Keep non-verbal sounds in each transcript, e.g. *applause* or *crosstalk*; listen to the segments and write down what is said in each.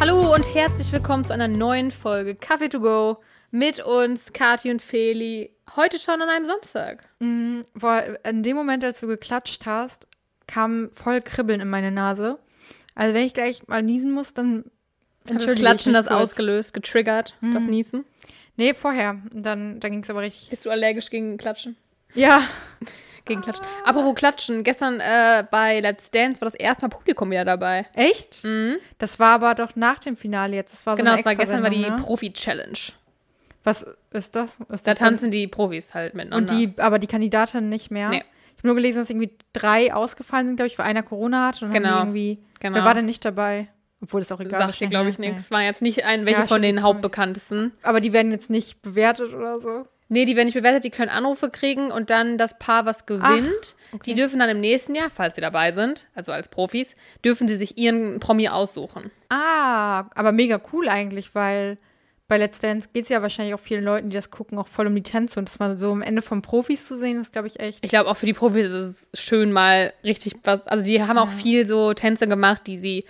Hallo und herzlich willkommen zu einer neuen Folge Kaffee to go mit uns, Kati und Feli. Heute schon an einem Samstag. Mm, boah, in dem Moment, als du geklatscht hast, kam voll Kribbeln in meine Nase. Also wenn ich gleich mal niesen muss, dann Hat das Klatschen das kurz. ausgelöst, getriggert, das Niesen. Nee, vorher. Dann, dann ging es aber richtig. Bist du allergisch gegen Klatschen? Ja. *laughs* Gegen Klatschen. Apropos Klatschen, gestern äh, bei Let's Dance war das erste Mal Publikum wieder dabei. Echt? Das war aber doch nach dem Finale jetzt. Das war so Genau, eine es war gestern war die ne? Profi-Challenge. Was ist das? Ist Da das tanzen die Profis halt dann- miteinander. und die, aber die Kandidatin nicht mehr. Nee. Ich habe nur gelesen, dass irgendwie drei ausgefallen sind, glaube ich, weil einer Corona hat und dann Genau. irgendwie. Genau. Wer war denn nicht dabei? Obwohl das auch egal Sagt dir, glaube ich, nichts. War jetzt nicht ein, welche Ja, von den. Hauptbekanntesten. Aber die werden jetzt nicht bewertet oder so. Nee, die werden nicht bewertet, die können Anrufe kriegen und dann das Paar, was gewinnt, okay. die dürfen dann im nächsten Jahr, falls sie dabei sind, also als Profis, dürfen sie sich ihren Promi aussuchen. Ah, aber mega cool eigentlich, weil bei Let's Dance geht es ja wahrscheinlich auch vielen Leuten, die das gucken, auch voll um die Tänze. Und das mal so am Ende von Profis zu sehen, ist, glaube ich, echt. Ich glaube, auch für die Profis ist es schön mal richtig was, also die haben auch viel so Tänze gemacht, die sie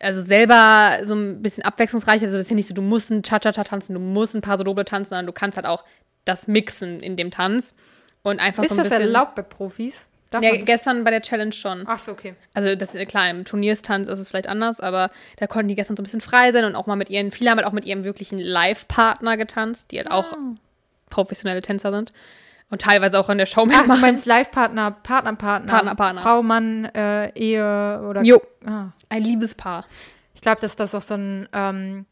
also selber so ein bisschen abwechslungsreich, also das ist ja nicht so, du musst ein Cha-Cha-Cha tanzen, du musst ein paar so Doble tanzen, sondern du kannst halt auch das mixen in dem Tanz und einfach ist so ein das bisschen. erlaubt bei Profis? Darf Ja, gestern bei der Challenge schon. Ach so, okay. Also das ist klar, im Turnierstanz ist es vielleicht anders, aber da konnten die gestern so ein bisschen frei sein und auch mal mit ihren, viele haben halt auch mit ihrem wirklichen Live-Partner getanzt, die halt auch professionelle Tänzer sind und teilweise auch in der Show Ach, du mitmachen. meinst Live-Partner, Partner, Partner. Partner, Partner. Frau, Mann, äh, Ehe oder. Jo, Ah. ein Liebespaar. Ich glaube, dass das auch so ein ähm,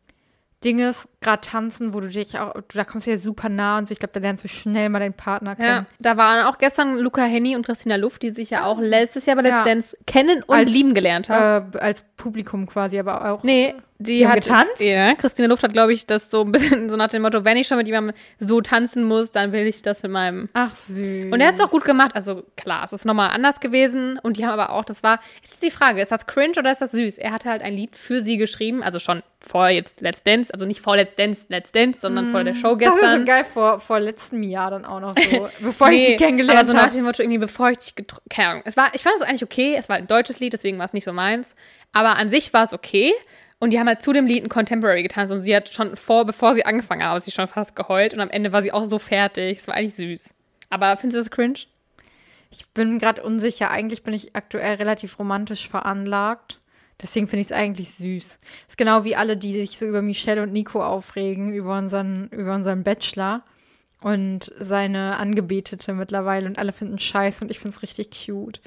Ding ist, gerade tanzen, wo du dich auch, du, da kommst du ja super nah und so. Ich glaube, da lernst du schnell mal deinen Partner kennen. Ja, da waren auch gestern Luca Henny und Christina Luft, die sich ja auch letztes Jahr bei Let's Ja. Dance kennen und Als- lieben gelernt haben. Äh, als Publikum quasi, aber auch. Nee, die, hat getanzt? Ja, Christine Luft hat, glaube ich, das so ein bisschen *laughs* so nach dem Motto, wenn ich schon mit jemandem so tanzen muss, dann will ich das mit meinem Ach, süß. Und er hat es auch gut gemacht. Also klar, es ist nochmal anders gewesen. Und die haben aber auch, das war, ist jetzt die Frage, ist das cringe oder ist das süß? Er hatte halt ein Lied für sie geschrieben, also schon vor jetzt Let's Dance, also nicht vor Let's Dance, Let's Dance, sondern vor der Show Mm, Das ist so gestern. geil vor, vor letztem Jahr dann auch noch so, *laughs* bevor ich Nee, sie kennengelernt aber so nach habe. dem Motto irgendwie, bevor ich dich keine Ahnung. Es war, ich fand es eigentlich okay. Es war ein deutsches Lied, deswegen war es nicht so meins. Aber an sich war es okay. Und die haben halt zu dem Lied ein Contemporary getanzt und sie hat schon vor, bevor sie angefangen haben, hat sie schon fast geheult und am Ende war sie auch so fertig. Es war eigentlich süß. Aber findest du das cringe? Ich bin gerade unsicher. Eigentlich bin ich aktuell relativ romantisch veranlagt. Deswegen finde ich es eigentlich süß. ist genau wie alle, die sich so über Michelle und Nico aufregen, über unseren, über unseren Bachelor und seine Angebetete mittlerweile. Und alle finden scheiß und ich finde es richtig cute.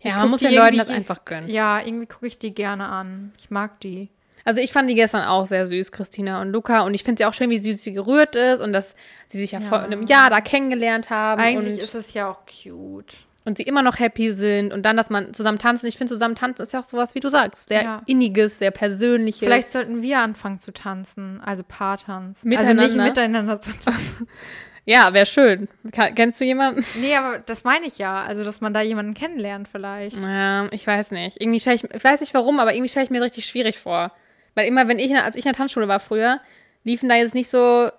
Ja, man muss den Leuten das einfach gönnen. Ja, irgendwie gucke ich die gerne an. Ich mag die. Also ich fand die gestern auch sehr süß, Christina und Luca. Und ich finde sie auch schön, wie süß sie gerührt ist und dass sie sich ja, vor einem Jahr da kennengelernt haben Eigentlich ist es ja auch cute. und sie immer noch happy sind und dann, dass man zusammen tanzen. Ich finde, zusammen tanzen ist ja auch sowas, wie du sagst, sehr Ja. inniges, sehr persönliches. Vielleicht sollten wir anfangen zu tanzen, also Paartanz. Miteinander? Also nicht miteinander zu tanzen. *laughs* Ja, wäre schön. Kennst du jemanden? Nee, aber das meine ich ja. Also, dass man da jemanden kennenlernt vielleicht. Ja, ich weiß nicht. Irgendwie ich, ich weiß nicht warum, aber irgendwie stelle ich mir das richtig schwierig vor. Weil immer, wenn ich, als ich in der Tanzschule war früher, liefen da jetzt nicht so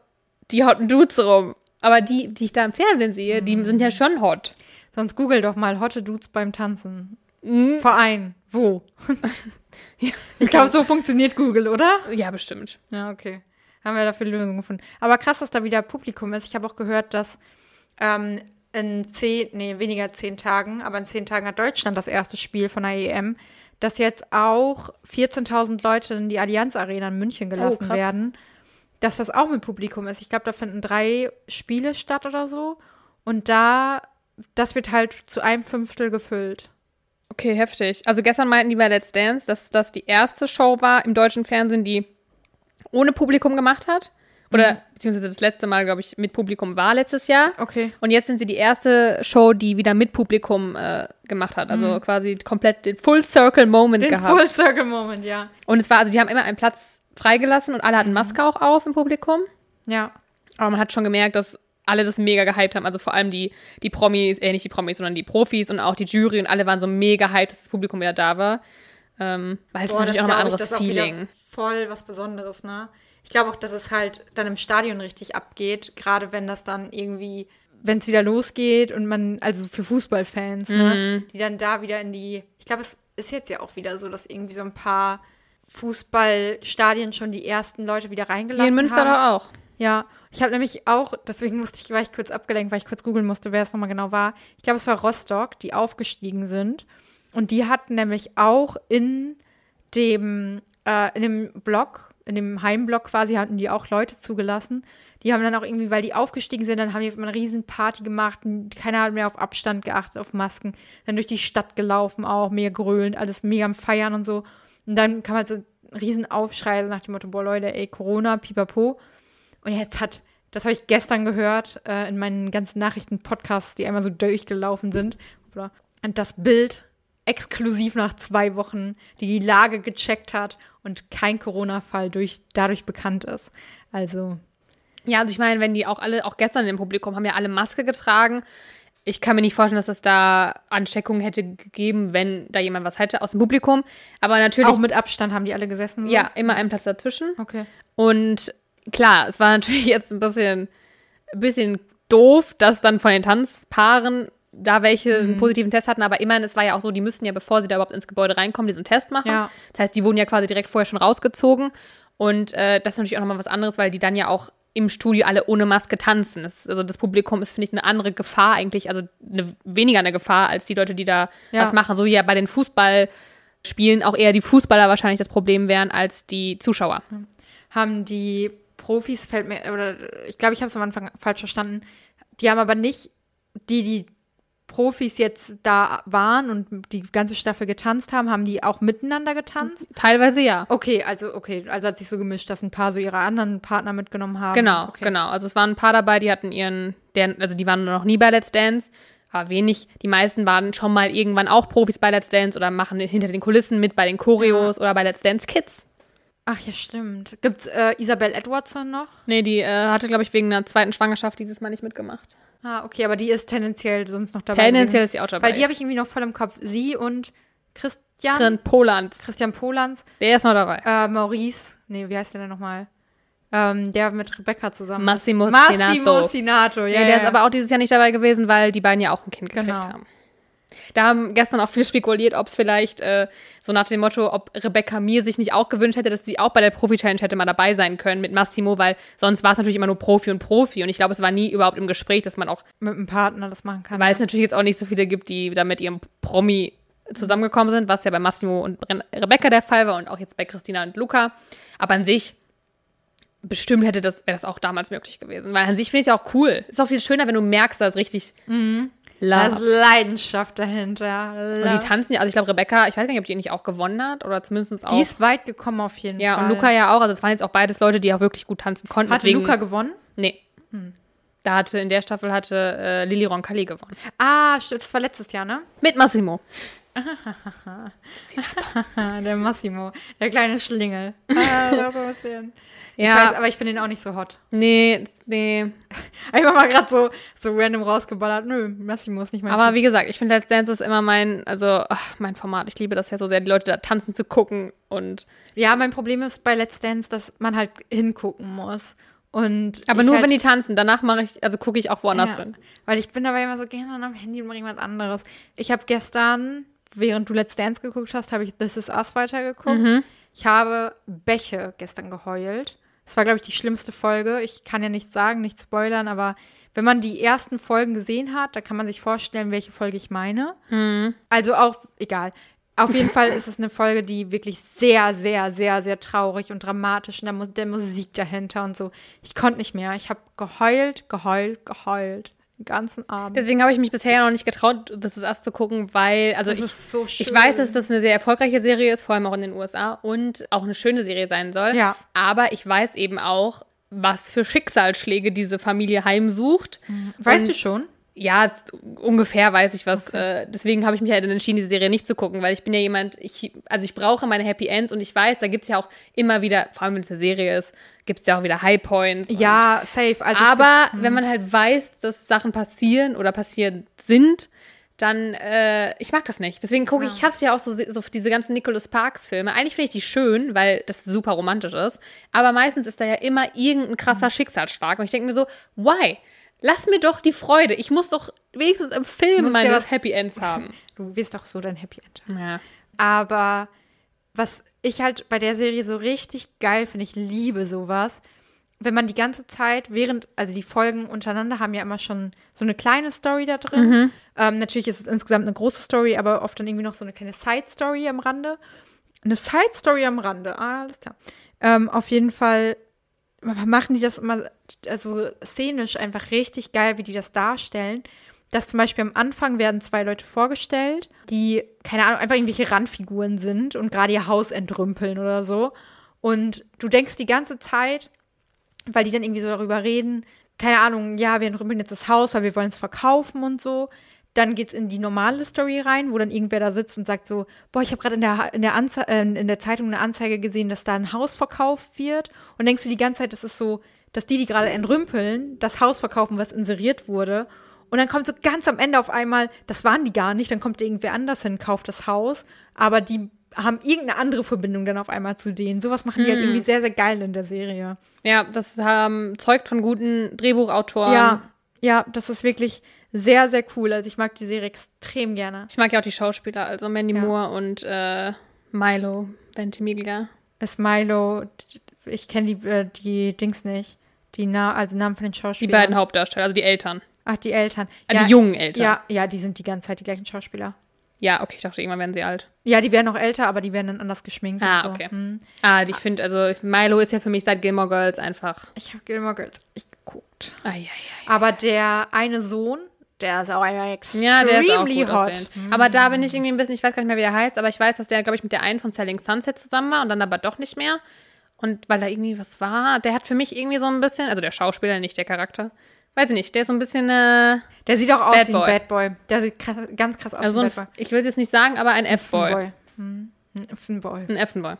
die hotten Dudes rum. Aber die, die ich da im Fernsehen sehe, die sind ja schon hot. Sonst google doch mal Hotte Dudes beim Tanzen. Mhm. Verein. Wo? *laughs* Ich glaube, so funktioniert Google, oder? Ja, bestimmt. Ja, okay. Haben wir dafür Lösungen gefunden. Aber krass, dass da wieder Publikum ist. Ich habe auch gehört, dass ähm, in zehn, nee, weniger zehn Tagen, aber in zehn Tagen hat Deutschland das erste Spiel von der EM, dass jetzt auch 14.000 Leute in die Allianz Arena in München gelassen Oh, werden. Dass das auch mit Publikum ist. Ich glaube, da finden drei Spiele statt oder so. Und da, das wird halt zu einem Fünftel gefüllt. Okay, heftig. Also gestern meinten die bei Let's Dance, dass das die erste Show war im deutschen Fernsehen, die ohne Publikum gemacht hat. Oder beziehungsweise das letzte Mal, glaube ich, mit Publikum war letztes Jahr. Okay. Und jetzt sind sie die erste Show, die wieder mit Publikum äh, gemacht hat. Also quasi komplett den Full Circle Moment Den gehabt. Full Circle Moment, ja. Und es war, also die haben immer einen Platz freigelassen und alle hatten Maske auch auf im Publikum. Ja. Aber man hat schon gemerkt, dass alle das mega gehypt haben. Also vor allem die, die Promis, äh, nicht die Promis, sondern die Profis und auch die Jury und alle waren so mega hyped, dass das Publikum wieder da war. Ähm, weil es ist natürlich auch ein anderes Feeling. voll was Besonderes, ne? Ich glaube auch, dass es halt dann im Stadion richtig abgeht, gerade wenn das dann irgendwie, wenn es wieder losgeht und man, also für Fußballfans, ne, Mhm. die dann da wieder in die, ich glaube, es ist jetzt ja auch wieder so, dass irgendwie so ein paar Fußballstadien schon die ersten Leute wieder reingelassen Hier in Münster haben. auch. Ja, ich habe nämlich auch, deswegen musste ich, war ich kurz abgelenkt, weil ich kurz googeln musste, wer es nochmal genau war. Ich glaube, es war Rostock, die aufgestiegen sind. Und die hatten nämlich auch in dem, äh, in dem Block, in dem Heimblock quasi, hatten die auch Leute zugelassen. Die haben dann auch irgendwie, weil die aufgestiegen sind, dann haben die immer eine riesen Party gemacht. Keiner hat mehr auf Abstand geachtet, auf Masken. Dann durch die Stadt gelaufen auch, mega grölend, alles mega am Feiern und so. Und dann kam halt so ein riesen Aufschrei nach dem Motto, boah Leute, ey, Corona, pipapo. Und jetzt hat, das habe ich gestern gehört, äh, in meinen ganzen Nachrichten-Podcasts, die einmal so durchgelaufen sind. Und das Bild exklusiv nach zwei Wochen, die die Lage gecheckt hat und kein Corona-Fall durch, dadurch bekannt ist. Also, Ja, also ich meine, wenn die auch alle, auch gestern im Publikum, haben ja alle Maske getragen. Ich kann mir nicht vorstellen, dass es da Ansteckungen hätte gegeben, wenn da jemand was hätte aus dem Publikum. Aber natürlich, auch mit Abstand haben die alle gesessen? So? ja, immer ein Platz dazwischen. Okay. Und klar, es war *laughs* natürlich jetzt ein bisschen, ein bisschen doof, dass dann von den Tanzpaaren da welche Mhm. einen positiven Test hatten, aber immerhin, es war ja auch so, die müssten ja, bevor sie da überhaupt ins Gebäude reinkommen, diesen Test machen. Ja. Das heißt, die wurden ja quasi direkt vorher schon rausgezogen. Und äh, das ist natürlich auch nochmal was anderes, weil die dann ja auch im Studio alle ohne Maske tanzen. Das, also das Publikum ist, finde ich, eine andere Gefahr eigentlich, also eine, weniger eine Gefahr als die Leute, die da Ja. was machen. So wie ja bei den Fußballspielen auch eher die Fußballer wahrscheinlich das Problem wären als die Zuschauer. haben die Profis, fällt mir, oder ich glaube, ich habe es am Anfang falsch verstanden, die haben aber nicht, die, die Profis jetzt da waren und die ganze Staffel getanzt haben, haben die auch miteinander getanzt? Teilweise ja. Okay, also okay, also hat sich so gemischt, dass ein paar so ihre anderen Partner mitgenommen haben. Genau, okay. genau. Also es waren ein paar dabei, die hatten ihren, deren, also die waren noch nie bei Let's Dance, aber wenig. Die meisten waren schon mal irgendwann auch Profis bei Let's Dance oder machen hinter den Kulissen mit bei den Choreos oder bei Let's Dance Kids. Ach ja, stimmt. Gibt's äh, Isabel Edwardson noch? Nee, die äh, hatte, glaube ich, wegen einer zweiten Schwangerschaft dieses Mal nicht mitgemacht. Ah, okay, aber die ist tendenziell sonst noch dabei. Tendenziell gewesen. ist sie auch dabei. Weil die habe ich irgendwie noch voll im Kopf. Sie und Christian, Drin Polands. Christian Polans, Der ist noch dabei. äh, Maurice, nee, wie heißt der denn nochmal? Ähm, der mit Rebecca zusammen. ist. Massimo Massimo Sinato. Sinato, ja. Ja, ja, der ist ja. aber auch dieses Jahr nicht dabei gewesen, weil die beiden ja auch ein Kind gekriegt Genau. haben. Da haben gestern auch viele spekuliert, ob es vielleicht äh, so nach dem Motto, ob Rebecca Mir sich nicht auch gewünscht hätte, dass sie auch bei der Profi-Challenge hätte mal dabei sein können mit Massimo, weil sonst war es natürlich immer nur Profi und Profi. Und ich glaube, es war nie überhaupt im Gespräch, dass man auch, mit einem Partner das machen kann. weil es natürlich jetzt auch nicht so viele gibt, die da mit ihrem Promi zusammengekommen sind, was ja bei Massimo und Rebecca der Fall war und auch jetzt bei Christina und Luca. Aber an sich bestimmt hätte das, wäre das auch damals möglich gewesen. Weil an sich finde ich es ja auch cool. Ist auch viel schöner, wenn du merkst, dass es richtig da Love. ist Leidenschaft dahinter. Und Love. die tanzen ja, also ich glaube, Rebecca, ich weiß nicht, ob die nicht auch gewonnen hat oder zumindest auch. Die ist weit gekommen auf jeden ja, Fall. und Luca ja auch. Also es waren jetzt auch beides Leute, die auch wirklich gut tanzen konnten. Hatte deswegen, Luca gewonnen? Nee. Da hatte, in der Staffel hatte äh, Lili Roncalli gewonnen. Ah, stimmt, das war letztes Jahr, ne? Mit Massimo. *laughs* Der Massimo, der kleine Schlingel. Ah, das ist bisschen. Ich Ja, weiß, aber ich finde ihn auch nicht so hot. nee, nee. *laughs* Einfach mal gerade so, so random rausgeballert. Nö, Massimo ist nicht mein Aber Typ. wie gesagt, ich finde Let's Dance ist immer mein, also ach, mein Format. Ich liebe das ja so sehr, die Leute da tanzen zu gucken und Ja, mein Problem ist bei Let's Dance, dass man halt hingucken muss. Und aber nur halt, wenn die tanzen, danach mache ich, also gucke ich auch woanders ja, hin. Weil ich bin dabei immer so gerne am Handy und mache irgendwas anderes. Ich habe gestern, während du Let's Dance geguckt hast, habe ich This Is Us weitergeguckt. Mhm. Ich habe Bäche gestern geheult. Das war, glaube ich, die schlimmste Folge. Ich kann ja nichts sagen, nicht spoilern, aber wenn man die ersten Folgen gesehen hat, da kann man sich vorstellen, welche Folge ich meine. Mhm. Also auch, egal. Auf jeden Fall ist es eine Folge, die wirklich sehr, sehr, sehr, sehr traurig und dramatisch und der, der Musik dahinter und so. Ich konnte nicht mehr. Ich habe geheult, geheult, geheult. Den ganzen Abend. Deswegen habe ich mich bisher noch nicht getraut, das ist erst zu gucken, weil, also Das ich, ist so schön. ich weiß, dass das eine sehr erfolgreiche Serie ist, vor allem auch in den USA und auch eine schöne Serie sein soll. Ja. Aber ich weiß eben auch, was für Schicksalsschläge diese Familie heimsucht. Weißt und- du schon? Ja, ungefähr weiß ich was. Äh, deswegen habe ich mich halt entschieden, diese Serie nicht zu gucken, weil ich bin ja jemand, ich, also ich brauche meine Happy Ends und ich weiß, da gibt es ja auch immer wieder, vor allem wenn es eine Serie ist, gibt es ja auch wieder High Points. Ja, safe. Also aber gibt, wenn man halt weiß, dass Sachen passieren oder passieren sind, dann, äh, ich mag das nicht. Deswegen gucke ich, ich hasse ja auch so, so diese ganzen Nicholas Parks Filme. Eigentlich finde ich die schön, weil das super romantisch ist. Aber meistens ist da ja immer irgendein Mhm. krasser Schicksalsschlag. Und ich denke mir so, why? Lass mir doch die Freude. Ich muss doch wenigstens im Film ja meine was- Happy Ends haben. *laughs* du wirst doch so dein Happy End. haben. Ja. Aber was ich halt bei der Serie so richtig geil finde, ich liebe sowas, wenn man die ganze Zeit, während, also die Folgen untereinander haben ja immer schon so eine kleine Story da drin. Mhm. Ähm, natürlich ist es insgesamt eine große Story, aber oft dann irgendwie noch so eine kleine Side-Story am Rande. Eine Side-Story am Rande, ah, alles klar. Ähm, auf jeden Fall machen die das immer, also szenisch einfach richtig geil, wie die das darstellen. Dass zum Beispiel am Anfang werden zwei Leute vorgestellt, die, keine Ahnung, einfach irgendwelche Randfiguren sind und gerade ihr Haus entrümpeln oder so. Und du denkst die ganze Zeit, weil die dann irgendwie so darüber reden, keine Ahnung, ja, wir entrümpeln jetzt das Haus, weil wir wollen es verkaufen und so. Dann geht's in die normale Story rein, wo dann irgendwer da sitzt und sagt so, boah, ich habe gerade in der, in, der Anze äh, in der Zeitung eine Anzeige gesehen, dass da ein Haus verkauft wird. Und denkst du die ganze Zeit, das ist so, dass die, die gerade entrümpeln, das Haus verkaufen, was inseriert wurde. Und dann kommt so ganz am Ende auf einmal, das waren die gar nicht, dann kommt irgendwer anders hin, kauft das Haus, aber die haben irgendeine andere Verbindung dann auf einmal zu denen. Sowas machen die halt irgendwie sehr, sehr geil in der Serie. Ja, das ähm, zeugt von guten Drehbuchautoren. Ja, ja, das ist wirklich sehr, sehr cool. Also ich mag die Serie extrem gerne. Ich mag ja auch die Schauspieler, also Mandy Ja. Moore und äh, Milo Ventimiglia. Ist Milo, ich kenne die, äh, die Dings nicht. Die Na also Namen von den Die Schauspielern. beiden Hauptdarsteller, also die Eltern. Ach, die Eltern. Äh, die jungen Eltern. Ja, ja, die sind die ganze Zeit die gleichen Schauspieler. Ja, okay, ich dachte, irgendwann werden sie alt. Ja, die werden noch älter, aber die werden dann anders geschminkt Ah, und so. okay. Hm. Ah, ich finde, also Milo ist ja für mich seit Gilmore Girls einfach. Ich habe Gilmore Girls nicht geguckt. Ah, ja, ja. Aber der eine Sohn, der ist auch extremely Ja, der ist auch gut hot. aussehend. Aber da bin ich irgendwie ein bisschen, ich weiß gar nicht mehr, wie der heißt, aber ich weiß, dass der, glaube ich, mit der einen von Selling Sunset zusammen war und dann aber doch nicht mehr. Und weil da irgendwie was war, der hat für mich irgendwie so ein bisschen, also der Schauspieler, nicht der Charakter, weiß ich nicht, der ist so ein bisschen, äh, Der sieht auch aus Bad wie ein Boy. Bad Boy. Der sieht krass, ganz krass aus also wie ein, Bad Boy. ich will es jetzt nicht sagen, aber ein Ein F-Boy. Boy. Hm. Ein Effenboy. Ein F-Boy.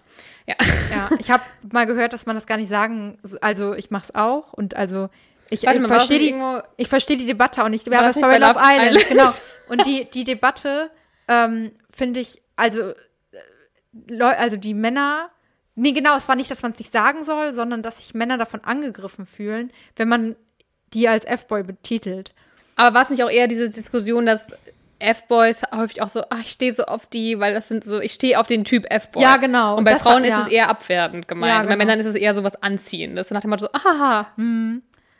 Ja. Ja, ich habe mal gehört, dass man das gar nicht sagen, also ich mach's auch und also ich, Warte ich verstehe die, ich verstehe die Debatte auch nicht. Ja, War aber das es bei Love Island, Island? genau. *laughs* Und die, die Debatte ähm, finde ich, also, äh, Leu- also die Männer, nee, genau, es war nicht, dass man es nicht sagen soll, sondern dass sich Männer davon angegriffen fühlen, wenn man die als F-Boy betitelt. aber war es nicht auch eher diese Diskussion, dass F-Boys häufig auch so, ach, ich stehe so auf die, weil das sind so, ich stehe auf den Typ F-Boy. Ja, genau. Und bei Das Frauen war- ja. ist es eher abwertend gemeint. Ja, Und bei genau. Männern ist es eher so was Anziehendes. Nach dem Motto so, ahaha.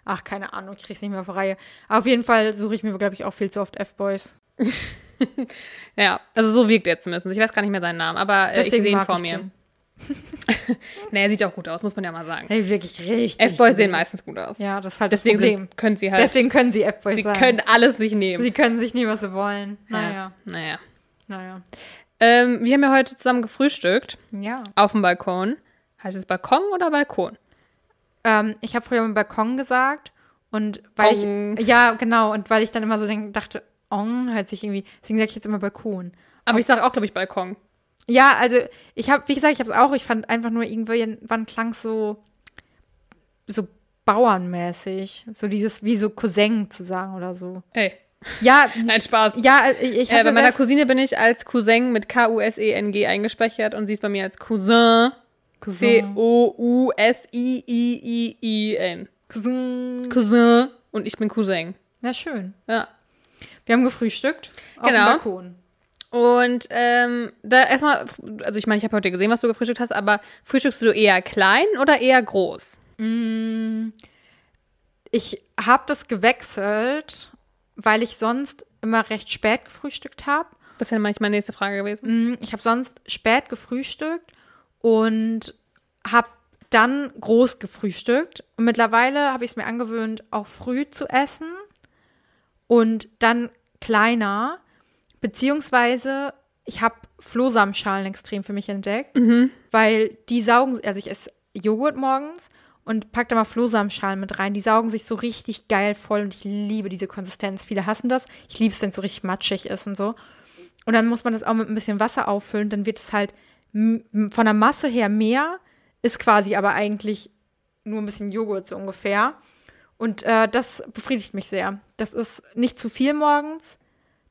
Ach, keine Ahnung, ich krieg's nicht mehr auf die Reihe. Aber auf jeden Fall suche ich mir, glaube ich, auch viel zu oft F-Boys. *laughs* Ja, also so wirkt er zumindest. Ich weiß gar nicht mehr seinen Namen, aber äh, ich sehe ihn vor mir. den. *laughs* Er sieht auch gut aus, muss man ja mal sagen. Hey, wirklich richtig. F-Boys sehen meistens gut aus. Ja, das ist halt Deswegen das Problem. sind, können sie halt, Deswegen können sie F-Boys sie sein. können alles sich nehmen. sie können sich nehmen, was sie wollen. Naja, Naja. naja. Ähm, wir haben ja heute zusammen gefrühstückt Ja. auf dem Balkon. Heißt es Balkon oder Balkon? Ähm, ich habe früher mal Balkon gesagt und weil Ong. ich, ja, genau, und weil ich dann immer so denk, dachte, Ong hört sich irgendwie, deswegen sage ich jetzt immer Balkon. Aber ich sage auch, glaube ich, Balkon. Ja, also ich habe, wie gesagt, ich habe es auch, ich fand einfach nur irgendwann klang so, so bauernmäßig. So dieses, wie so Cousin zu sagen oder so. Ey, Ja, *laughs* nein, Spaß. ja, ich, ich äh, bei meiner Cousine bin ich als Cousin mit K-U-S-E-N-G eingespeichert und sie ist bei mir als Cousin. C-O-U-S-I-I-I-I-N. Cousin. Cousin. Und ich bin Cousin. Na schön. Ja. Wir haben gefrühstückt auf Genau. dem Balkon. Und ähm, da erstmal, also ich meine, ich habe heute gesehen, was du gefrühstückt hast, aber frühstückst du eher klein oder eher groß? Ich habe das gewechselt, weil ich sonst immer recht spät gefrühstückt habe. Das wäre meine nächste Frage gewesen. Mm, Ich habe sonst spät gefrühstückt und habe dann groß gefrühstickt. Und mittlerweile habe ich es mir angewöhnt, auch früh zu essen und dann kleiner. Beziehungsweise ich habe Flohsamenschalen extrem für mich entdeckt, weil die saugen, also ich esse Joghurt morgens und pack da mal Flohsamenschalen mit rein. Die saugen sich so richtig geil voll und ich liebe diese Konsistenz. Viele hassen das. Ich liebe es, wenn es so richtig matschig ist und so. Und dann muss man das auch mit ein bisschen Wasser auffüllen. Dann wird es halt von der Masse her mehr, ist quasi aber eigentlich nur ein bisschen Joghurt so ungefähr. Und äh, das befriedigt mich sehr. Das ist nicht zu viel morgens,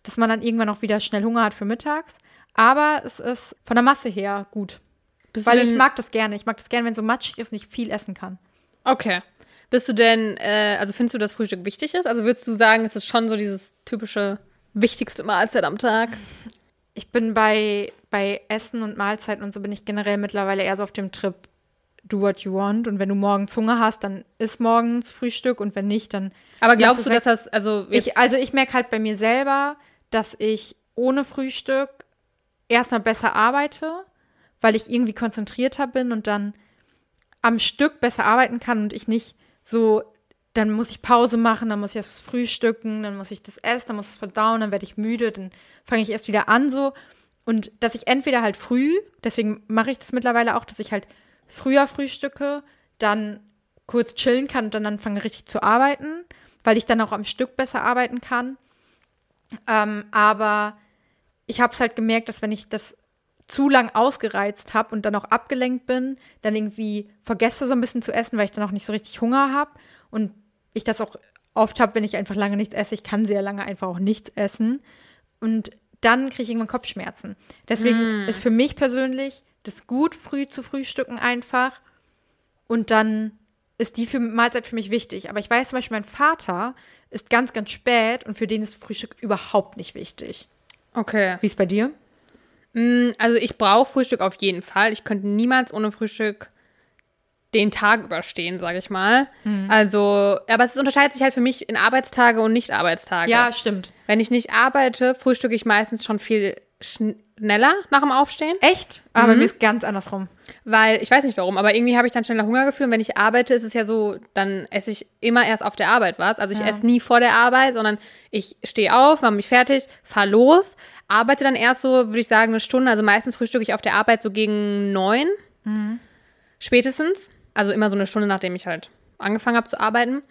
dass man dann irgendwann auch wieder schnell Hunger hat für mittags. Aber es ist von der Masse her gut. Bist Weil ich mag das gerne. Ich mag das gerne, wenn so matschig ist und ich viel essen kann. Okay. Bist du denn, äh, also findest du, dass Frühstück wichtig ist? Also würdest du sagen, es ist schon so dieses typische wichtigste Mahlzeit am Tag? ich bin bei, bei Essen und Mahlzeiten und so bin ich generell mittlerweile eher so auf dem Trip, do what you want. Und wenn du morgens Hunger hast, dann isst morgens Frühstück und wenn nicht, dann. Aber glaubst du, dass das, also Ich, also ich merke halt bei mir selber, dass ich ohne Frühstück erstmal besser arbeite, weil ich irgendwie konzentrierter bin und dann am Stück besser arbeiten kann und ich nicht so, dann muss ich Pause machen, dann muss ich erst frühstücken, dann muss ich das essen, dann muss ich es verdauen, dann werde ich müde, dann fange ich erst wieder an so. Und dass ich entweder halt früh, deswegen mache ich das mittlerweile auch, dass ich halt früher frühstücke, dann kurz chillen kann und dann anfange richtig zu arbeiten, weil ich dann auch am Stück besser arbeiten kann. Ähm, aber ich habe es halt gemerkt, dass wenn ich das zu lang ausgereizt habe und dann auch abgelenkt bin, dann irgendwie vergesse so ein bisschen zu essen, weil ich dann auch nicht so richtig Hunger habe und ich das auch oft habe, wenn ich einfach lange nichts esse. Ich kann sehr lange einfach auch nichts essen und dann kriege ich irgendwann Kopfschmerzen. Deswegen ist für mich persönlich das gut, früh zu frühstücken einfach und dann ist die für Mahlzeit für mich wichtig. Aber ich weiß zum Beispiel, mein Vater ist ganz, ganz spät und für den ist Frühstück überhaupt nicht wichtig. okay. Wie ist bei dir? Mm, Also ich brauche Frühstück auf jeden Fall. Ich könnte niemals ohne Frühstück den Tag überstehen, sage ich mal. Mhm. Also, aber es unterscheidet sich halt für mich in Arbeitstage und Nicht-Arbeitstage. Ja, stimmt. Wenn ich nicht arbeite, frühstücke ich meistens schon viel schneller nach dem Aufstehen, Echt? Aber bei mir ist ganz andersrum. weil ich weiß nicht warum, aber irgendwie habe ich dann schneller Hungergefühl und wenn ich arbeite, ist es ja so, dann esse ich immer erst auf der Arbeit was. Also ich Ja. esse nie vor der Arbeit, sondern ich stehe auf, mache mich fertig, fahre los, arbeite dann erst so, würde ich sagen, eine Stunde. Also meistens frühstücke ich auf der Arbeit so gegen neun, spätestens. Also immer so eine Stunde, nachdem ich halt angefangen habe zu arbeiten.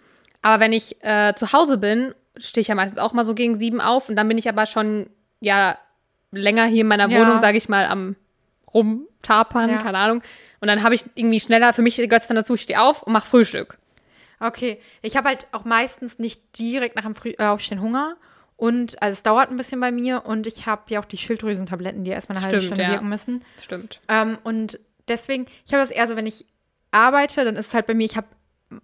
Aber wenn ich äh, zu Hause bin, stehe ich ja meistens auch mal so gegen sieben auf und dann bin ich aber schon ja länger hier in meiner Ja. Wohnung, sage ich mal, am rumtapern, Ja. keine Ahnung. Und dann habe ich irgendwie schneller, für mich gehört es dann dazu, ich stehe auf und mache Frühstück. Okay. Ich habe halt auch meistens nicht direkt nach dem Früh äh, Aufstehen Hunger. Und also es dauert ein bisschen bei mir und ich habe ja auch die Schilddrüsentabletten, die erstmal eine halbe Stimmt, Stunde ja. wirken müssen. Stimmt. Ähm, und deswegen, ich habe das eher so, wenn ich arbeite, dann ist es halt bei mir, ich habe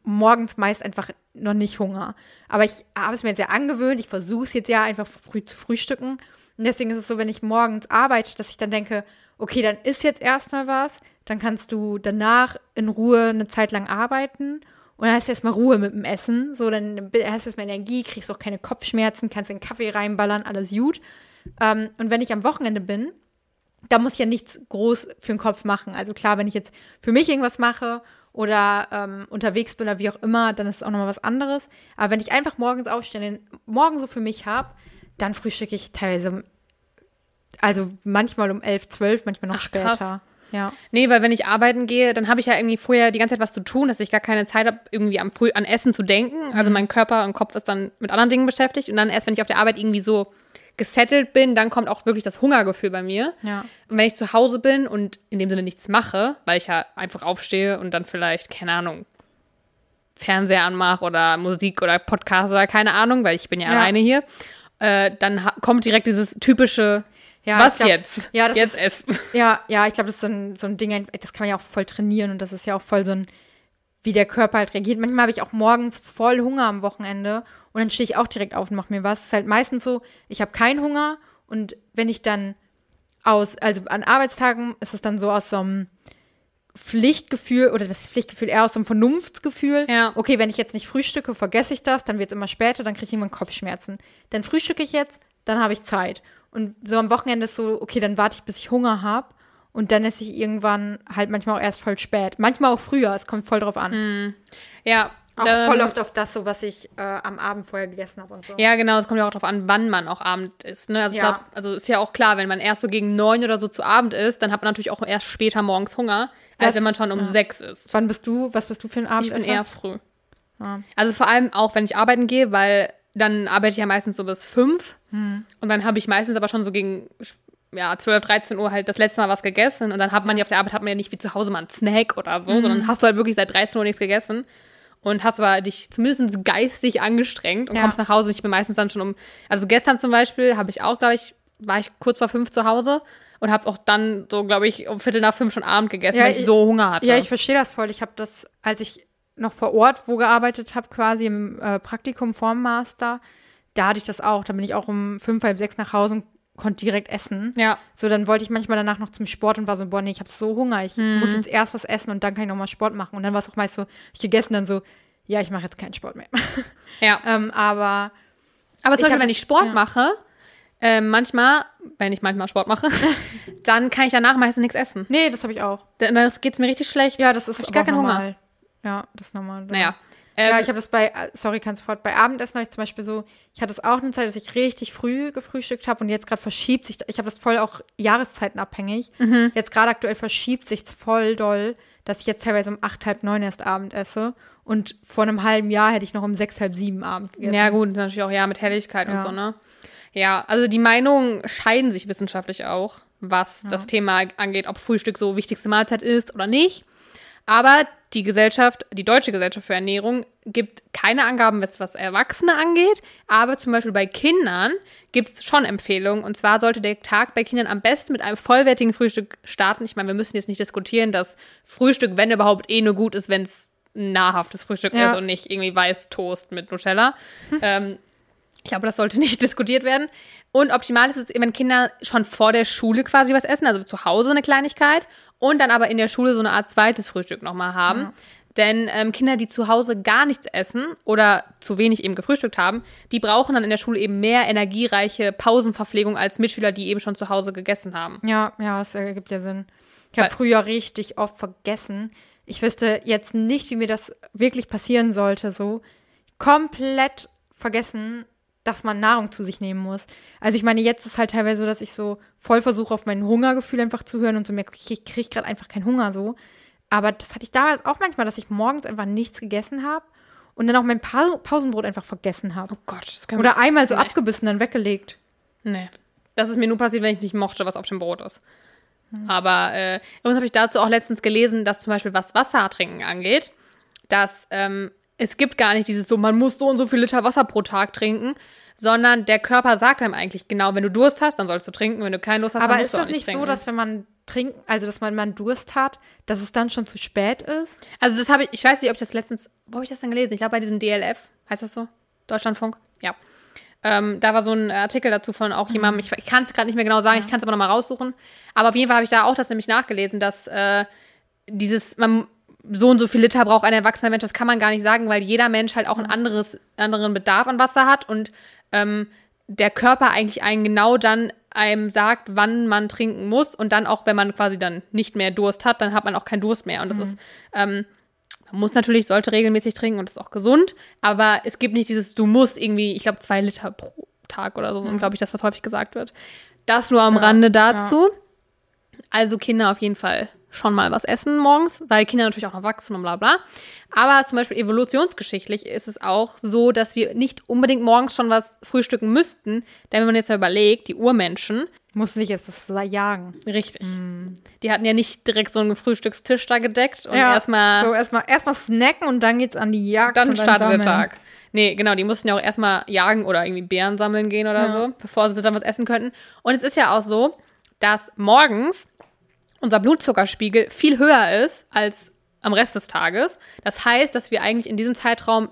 morgens meist einfach noch nicht Hunger. Aber ich habe es mir jetzt ja angewöhnt, ich versuche es jetzt ja einfach früh zu frühstücken. Und deswegen ist es so, wenn ich morgens arbeite, dass ich dann denke, okay, dann isst jetzt erstmal was, dann kannst du danach in Ruhe eine Zeit lang arbeiten. Und dann hast du erstmal Ruhe mit dem Essen. So, dann hast du erstmal Energie, kriegst auch keine Kopfschmerzen, kannst den Kaffee reinballern, alles gut. Ähm, und wenn ich am Wochenende bin, da muss ich ja nichts groß für den Kopf machen. Also klar, wenn ich jetzt für mich irgendwas mache oder ähm, unterwegs bin oder wie auch immer, dann ist es auch nochmal was anderes. Aber wenn ich einfach morgens aufstehe, den Morgen so für mich habe, dann frühstücke ich teilweise, also manchmal um 11, 12, manchmal noch Ach, später. krass. Ja. Nee, weil wenn ich arbeiten gehe, dann habe ich ja irgendwie vorher die ganze Zeit was zu tun, dass ich gar keine Zeit habe, irgendwie am Früh an Essen zu denken. Mhm. Also mein Körper und Kopf ist dann mit anderen Dingen beschäftigt. Und dann erst, wenn ich auf der Arbeit irgendwie so gesettelt bin, dann kommt auch wirklich das Hungergefühl bei mir. Ja. Und wenn ich zu Hause bin und in dem Sinne nichts mache, weil ich ja einfach aufstehe und dann vielleicht, keine Ahnung, Fernseher anmache oder Musik oder Podcast oder keine Ahnung, weil ich bin ja, Ja. alleine hier, äh, dann kommt direkt dieses typische, Ja, was glaub- jetzt? ja, das jetzt ist- essen. *laughs* Ja, ja, ich glaube, das ist so ein, so ein Ding, das kann man ja auch voll trainieren und das ist ja auch voll so ein, wie der Körper halt reagiert. Manchmal habe ich auch morgens voll Hunger am Wochenende und dann stehe ich auch direkt auf und mache mir was. Es ist halt meistens so, ich habe keinen Hunger und wenn ich dann aus, also an Arbeitstagen ist es dann so aus so einem Pflichtgefühl oder das Pflichtgefühl eher aus so einem Vernunftsgefühl. Ja. Okay, wenn ich jetzt nicht frühstücke, vergesse ich das, dann wird es immer später, dann kriege ich irgendwann Kopfschmerzen. Dann frühstücke ich jetzt, dann habe ich Zeit. Und so am Wochenende ist so, okay, dann warte ich, bis ich Hunger habe. Und dann esse ich irgendwann halt manchmal auch erst voll spät. Manchmal auch früher, es kommt voll drauf an. Ja. Auch ähm, voll oft auf das, so was ich äh, am Abend vorher gegessen habe und so. Ja, genau, es kommt ja auch darauf an, wann man auch Abend isst. Ne? Also ich Ja. glaube, also ist ja auch klar, wenn man erst so gegen neun oder so zu Abend isst, dann hat man natürlich auch erst später morgens Hunger, als Das- wenn man schon um ja. sechs isst. Wann bist du, was bist du für ein Ich Abendesser? bin eher früh. Ah. Also vor allem auch, wenn ich arbeiten gehe, weil dann arbeite ich ja meistens so bis fünf. Hm. Und dann habe ich meistens aber schon so gegen ja, 12, 13 Uhr halt das letzte Mal was gegessen. Und dann hat man ja auf der Arbeit hat man ja nicht wie zu Hause mal einen Snack oder so, Mhm. sondern hast du halt wirklich seit 13 Uhr nichts gegessen. Und hast aber dich zumindest geistig angestrengt und Ja. kommst nach Hause. Ich bin meistens dann schon um, also gestern zum Beispiel habe ich auch, glaube ich, war ich kurz vor fünf zu Hause und habe auch dann so, glaube ich, um Viertel nach fünf schon Abend gegessen, Ja, weil ich ich- so Hunger hatte. Ja, ich verstehe das voll. Ich habe das, als ich noch vor Ort wo gearbeitet habe, quasi im äh, Praktikum vorm Master, da hatte ich das auch. Da bin ich auch um fünf, halb sechs nach Hause konnte direkt essen. Ja. So, dann wollte ich manchmal danach noch zum Sport und war so, boah, nee, ich habe so Hunger, ich Mhm. muss jetzt erst was essen und dann kann ich nochmal Sport machen. Und dann war es auch meist so, ich gegessen dann so, ja, ich mache jetzt keinen Sport mehr. Ja. *laughs* ähm, aber Aber zum Beispiel, wenn ich Sport ja. mache, ähm, manchmal, wenn ich manchmal Sport mache, *laughs* dann kann ich danach meistens nichts essen. nee, das habe ich auch. Dann dann geht's mir richtig schlecht. Ja, das ist Hab ich gar auch keinen Hunger. normal. Ja, das ist normal. Naja. Ähm, ja, ich habe das bei, äh, sorry, kannst fort. Bei Abendessen habe ich zum Beispiel so, ich hatte es auch eine Zeit, dass ich richtig früh gefrühstückt habe und jetzt gerade verschiebt sich, ich habe das voll auch jahreszeitenabhängig. Mhm. Jetzt gerade aktuell verschiebt sich voll doll, dass ich jetzt teilweise um acht, halb neun erst Abend esse und vor einem halben Jahr hätte ich noch um sechs, halb sieben Abend gegessen. ja, gut, natürlich auch ja mit Helligkeit und Ja. so, ne? Ja, also die Meinungen scheiden sich wissenschaftlich auch, was das Thema angeht, ob Frühstück so wichtigste Mahlzeit ist oder nicht. Aber die Gesellschaft, die Deutsche Gesellschaft für Ernährung, gibt keine Angaben, was, was Erwachsene angeht. Aber zum Beispiel bei Kindern gibt es schon Empfehlungen. Und zwar sollte der Tag bei Kindern am besten mit einem vollwertigen Frühstück starten. Ich meine, wir müssen jetzt nicht diskutieren, dass Frühstück, wenn überhaupt, eh nur gut ist, wenn es ein nahrhaftes Frühstück Ja. ist und nicht irgendwie Weißtoast mit Nutella. *laughs* ähm, ich glaube, das sollte nicht *laughs* diskutiert werden. Und optimal ist es, wenn Kinder schon vor der Schule quasi was essen, also zu Hause eine Kleinigkeit und dann aber in der Schule so eine Art zweites Frühstück nochmal haben. Denn ähm, Kinder, die zu Hause gar nichts essen oder zu wenig eben gefrühstückt haben, die brauchen dann in der Schule eben mehr energiereiche Pausenverpflegung als Mitschüler, die eben schon zu Hause gegessen haben. Ja, ja, das ergibt ja Sinn. Ich habe früher richtig oft vergessen. Ich wüsste jetzt nicht, wie mir das wirklich passieren sollte, so komplett vergessen, dass man Nahrung zu sich nehmen muss. Also ich meine, jetzt ist halt teilweise so, dass ich so voll versuche, auf mein Hungergefühl einfach zu hören und so merke, ich kriege gerade einfach keinen Hunger so. Aber das hatte ich damals auch manchmal, dass ich morgens einfach nichts gegessen habe und dann auch mein pa Pausenbrot einfach vergessen habe. Oh Gott, das kann Oder einmal so Nee. abgebissen, dann weggelegt. Nee. Das ist mir nur passiert, wenn ich nicht mochte, was auf dem Brot ist. Hm. Aber äh, übrigens habe ich dazu auch letztens gelesen, dass zum Beispiel was Wasser trinken angeht, dass ähm, es gibt gar nicht dieses so, man muss so und so viel Liter Wasser pro Tag trinken, sondern der Körper sagt einem eigentlich genau, wenn du Durst hast, dann sollst du trinken, wenn du keinen Durst hast, Aber dann ist musst du auch das nicht trinken. so, dass wenn man trinkt, also dass man, man Durst hat, dass es dann schon zu spät ist? Also das habe ich, ich weiß nicht, ob ich das letztens, wo habe ich das denn gelesen? Ich glaube bei diesem DLF, heißt das so? Deutschlandfunk? Ja. Ähm, da war so ein Artikel dazu von auch jemandem, ich, ich kann es gerade nicht mehr genau sagen, ich kann es aber nochmal raussuchen. Aber auf jeden Fall habe ich da auch das nämlich nachgelesen, dass äh, dieses, man so und so viel Liter braucht ein erwachsener Mensch, das kann man gar nicht sagen, weil jeder Mensch halt auch einen anderes, anderen Bedarf an Wasser hat und ähm, der Körper eigentlich einen genau dann einem sagt, wann man trinken muss und dann auch, wenn man quasi dann nicht mehr Durst hat, dann hat man auch keinen Durst mehr. Und das ist, ähm, man muss natürlich, sollte regelmäßig trinken und das ist auch gesund, aber es gibt nicht dieses, du musst irgendwie, ich glaube, zwei Liter pro Tag oder so, so glaube ich, das, was häufig gesagt wird. Das nur am Rande dazu. Also Kinder auf jeden Fall schon mal was essen morgens, weil Kinder natürlich auch noch wachsen und bla bla. Aber zum Beispiel evolutionsgeschichtlich ist es auch so, dass wir nicht unbedingt morgens schon was frühstücken müssten. Denn wenn man jetzt mal überlegt, die Urmenschen, Muss nicht jetzt das jagen. richtig, die hatten ja nicht direkt so einen Frühstückstisch da gedeckt und ja, erstmal So, erstmal erstmal snacken und dann geht's an die Jagd. dann und startet der sammeln. Tag. Nee, genau, die mussten ja auch erstmal jagen oder irgendwie Beeren sammeln gehen oder Ja. so, bevor sie dann was essen könnten. Und es ist ja auch so, dass morgens unser Blutzuckerspiegel viel höher ist als am Rest des Tages. Das heißt, dass wir eigentlich in diesem Zeitraum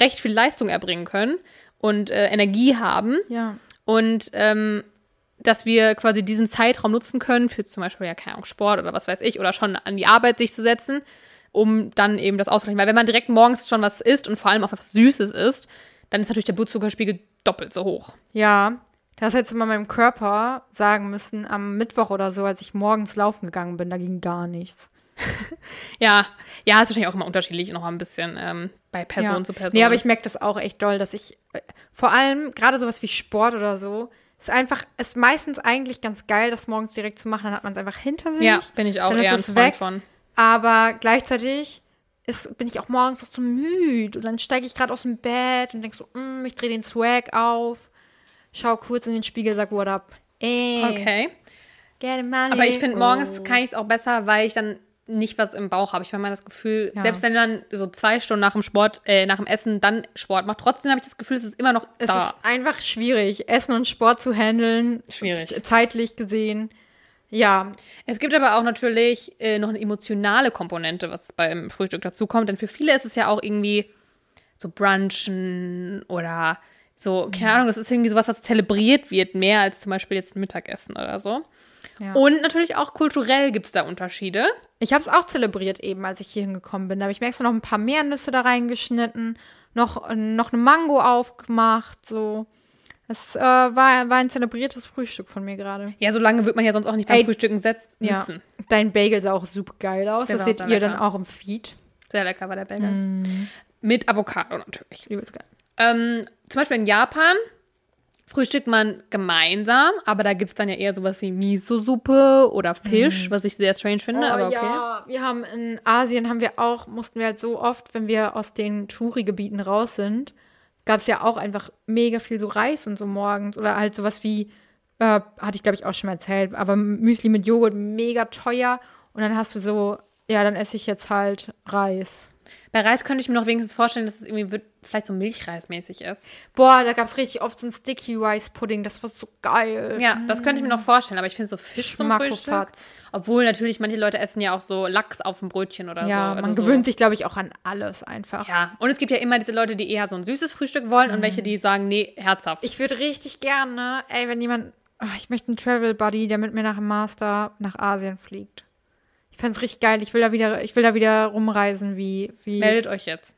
recht viel Leistung erbringen können und äh, Energie haben Ja. und ähm, dass wir quasi diesen Zeitraum nutzen können für zum Beispiel, ja, keine Ahnung, Sport oder was weiß ich, oder schon an die Arbeit sich zu setzen, um dann eben das auszugleichen. Weil wenn man direkt morgens schon was isst und vor allem auch was Süßes isst, dann ist natürlich der Blutzuckerspiegel doppelt so hoch. Ja. Das hättest du mal meinem Körper sagen müssen am Mittwoch oder so, als ich morgens laufen gegangen bin. Da ging gar nichts. *laughs* Ja, ja, ist wahrscheinlich auch immer unterschiedlich, noch ein bisschen ähm, bei Person ja. zu Person. Nee, aber ich merke das auch echt doll, dass ich äh, vor allem gerade sowas wie Sport oder so, ist einfach, ist meistens eigentlich ganz geil, das morgens direkt zu machen, dann hat man es einfach hinter sich. ja, bin ich auch dann eher ein Freund weg. von. Aber gleichzeitig ist, bin ich auch morgens auch so müde. Und dann steige ich gerade aus dem Bett und denke so, mm, ich drehe den Swag auf, schau kurz in den Spiegel, sag what up. Ey, Okay. Aber ich finde, morgens kann ich es auch besser, weil ich dann nicht was im Bauch habe. Ich habe mal das Gefühl, Ja. selbst wenn man so zwei Stunden nach dem Sport, äh, nach dem Essen dann Sport macht, trotzdem habe ich das Gefühl, es ist immer noch Es da. ist einfach schwierig, Essen und Sport zu handeln. Schwierig. Zeitlich gesehen. Ja, Es gibt aber auch natürlich äh, noch eine emotionale Komponente, was beim Frühstück dazukommt. Denn für viele ist es ja auch irgendwie so Brunchen oder So, keine Ahnung, das ist irgendwie sowas, was zelebriert wird, mehr als zum Beispiel jetzt ein Mittagessen oder so. Ja. Und natürlich auch kulturell gibt es da Unterschiede. Ich habe es auch zelebriert eben, als ich hier hingekommen bin. Da habe ich mir extra noch ein paar mehr Nüsse da reingeschnitten, noch, noch eine Mango aufgemacht, so. Es äh, war, war ein zelebriertes Frühstück von mir gerade. Ja, so lange wird man ja sonst auch nicht beim Ey, Frühstücken setz- Ja. sitzen. Dein Bagel sah auch super geil aus. Der das seht ihr dann lecker. auch im Feed. Sehr lecker war der Bagel. Mm. Mit Avocado natürlich. Übelst geil. Ähm, zum Beispiel in Japan frühstückt man gemeinsam, aber da gibt es dann ja eher sowas wie Miso-Suppe oder Fisch, was ich sehr strange finde, aber okay. Mm. Oh ja, wir haben in Asien haben wir auch, mussten wir halt so oft, wenn wir aus den Touri-Gebieten raus sind, gab es ja auch einfach mega viel so Reis und so morgens oder halt sowas wie, äh, hatte ich glaube ich auch schon mal erzählt, aber Müsli mit Joghurt mega teuer und dann hast du so, ja, dann esse ich jetzt halt Reis. Bei Reis könnte ich mir noch wenigstens vorstellen, dass es irgendwie vielleicht so Milchreismäßig ist. Boah, da gab es richtig oft so ein Sticky Rice Pudding, das war so geil. Ja, das könnte ich mir noch vorstellen, aber ich finde so Fisch zum Frühstück. Obwohl natürlich manche Leute essen ja auch so Lachs auf dem Brötchen oder Ja, so. man also so. gewöhnt sich, glaube ich, auch an alles einfach. Ja, und es gibt ja immer diese Leute, die eher so ein süßes Frühstück wollen und welche, die sagen, nee, herzhaft. Ich würde richtig gerne, ey, wenn jemand, ah, ich möchte einen Travel Buddy, der mit mir nach dem Master nach Asien fliegt. Ich fände es richtig geil. Ich will da wieder, ich will da wieder rumreisen, wie, wie. Meldet euch jetzt.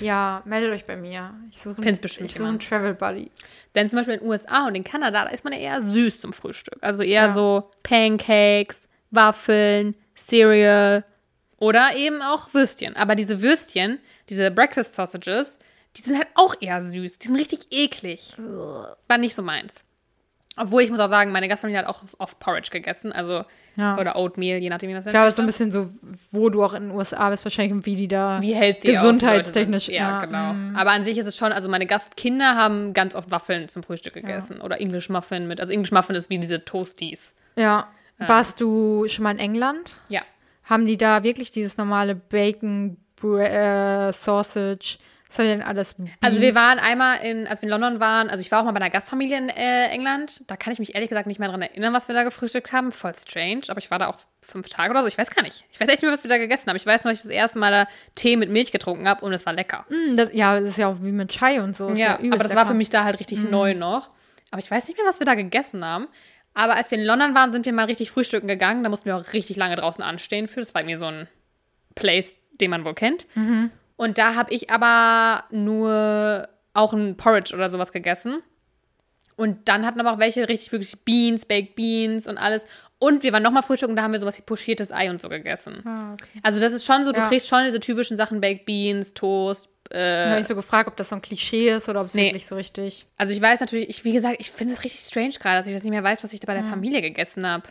Ja, meldet euch bei mir. Ich suche Find's bestimmt ich suche einen Travel Buddy. Denn zum Beispiel in den USA und in Kanada, da ist man ja eher süß zum Frühstück. Also eher Ja. so Pancakes, Waffeln, Cereal oder eben auch Würstchen. Aber diese Würstchen, diese Breakfast Sausages, die sind halt auch eher süß. Die sind richtig eklig. War nicht so meins. Obwohl ich muss auch sagen, meine Gastfamilie hat auch auf, auf Porridge gegessen, also Ja. oder Oatmeal, je nachdem wie man es Ich glaube, es ist so ein bisschen so, wo du auch in den USA bist, wahrscheinlich und wie die da wie healthy gesundheitstechnisch. Ja, ja, genau. mm. Aber an sich ist es schon, also meine Gastkinder haben ganz oft Waffeln zum Frühstück gegessen oder English Muffin mit. Also English Muffin ist wie diese Toasties. Ja. Warst du schon mal in England? Ja. Haben die da wirklich dieses normale Bacon, Bre äh, Sausage, was soll denn alles? Also wir waren einmal in, als wir in London waren, also ich war auch mal bei einer Gastfamilie in äh, England. Da kann ich mich ehrlich gesagt nicht mehr dran erinnern, was wir da gefrühstückt haben. Voll strange. Aber ich war da auch fünf Tage oder so. Ich weiß gar nicht. Ich weiß echt nicht mehr, was wir da gegessen haben. Ich weiß nur, dass ich das erste Mal da Tee mit Milch getrunken habe und es war lecker. Hm, Das, ja, das ist ja auch wie mit Chai und so. Ja, übelst aber das war für mich da halt richtig neu noch. Aber ich weiß nicht mehr, was wir da gegessen haben. Aber als wir in London waren, sind wir mal richtig frühstücken gegangen. Da mussten wir auch richtig lange draußen anstehen für. Das war mir so ein Place, den man wohl kennt. Und da habe ich aber nur auch ein Porridge oder sowas gegessen. Und dann hatten aber auch welche richtig wirklich Beans, Baked Beans und alles. Und wir waren nochmal frühstücken, da haben wir sowas wie pochiertes Ei und so gegessen. Ah, okay. Also das ist schon so, du Ja. kriegst schon diese typischen Sachen, Baked Beans, Toast, Ich habe äh, mich so gefragt, ob das so ein Klischee ist oder ob es Nee. wirklich so richtig. Also ich weiß natürlich, ich, wie gesagt, ich finde es richtig strange gerade, dass ich das nicht mehr weiß, was ich da bei der Familie gegessen habe.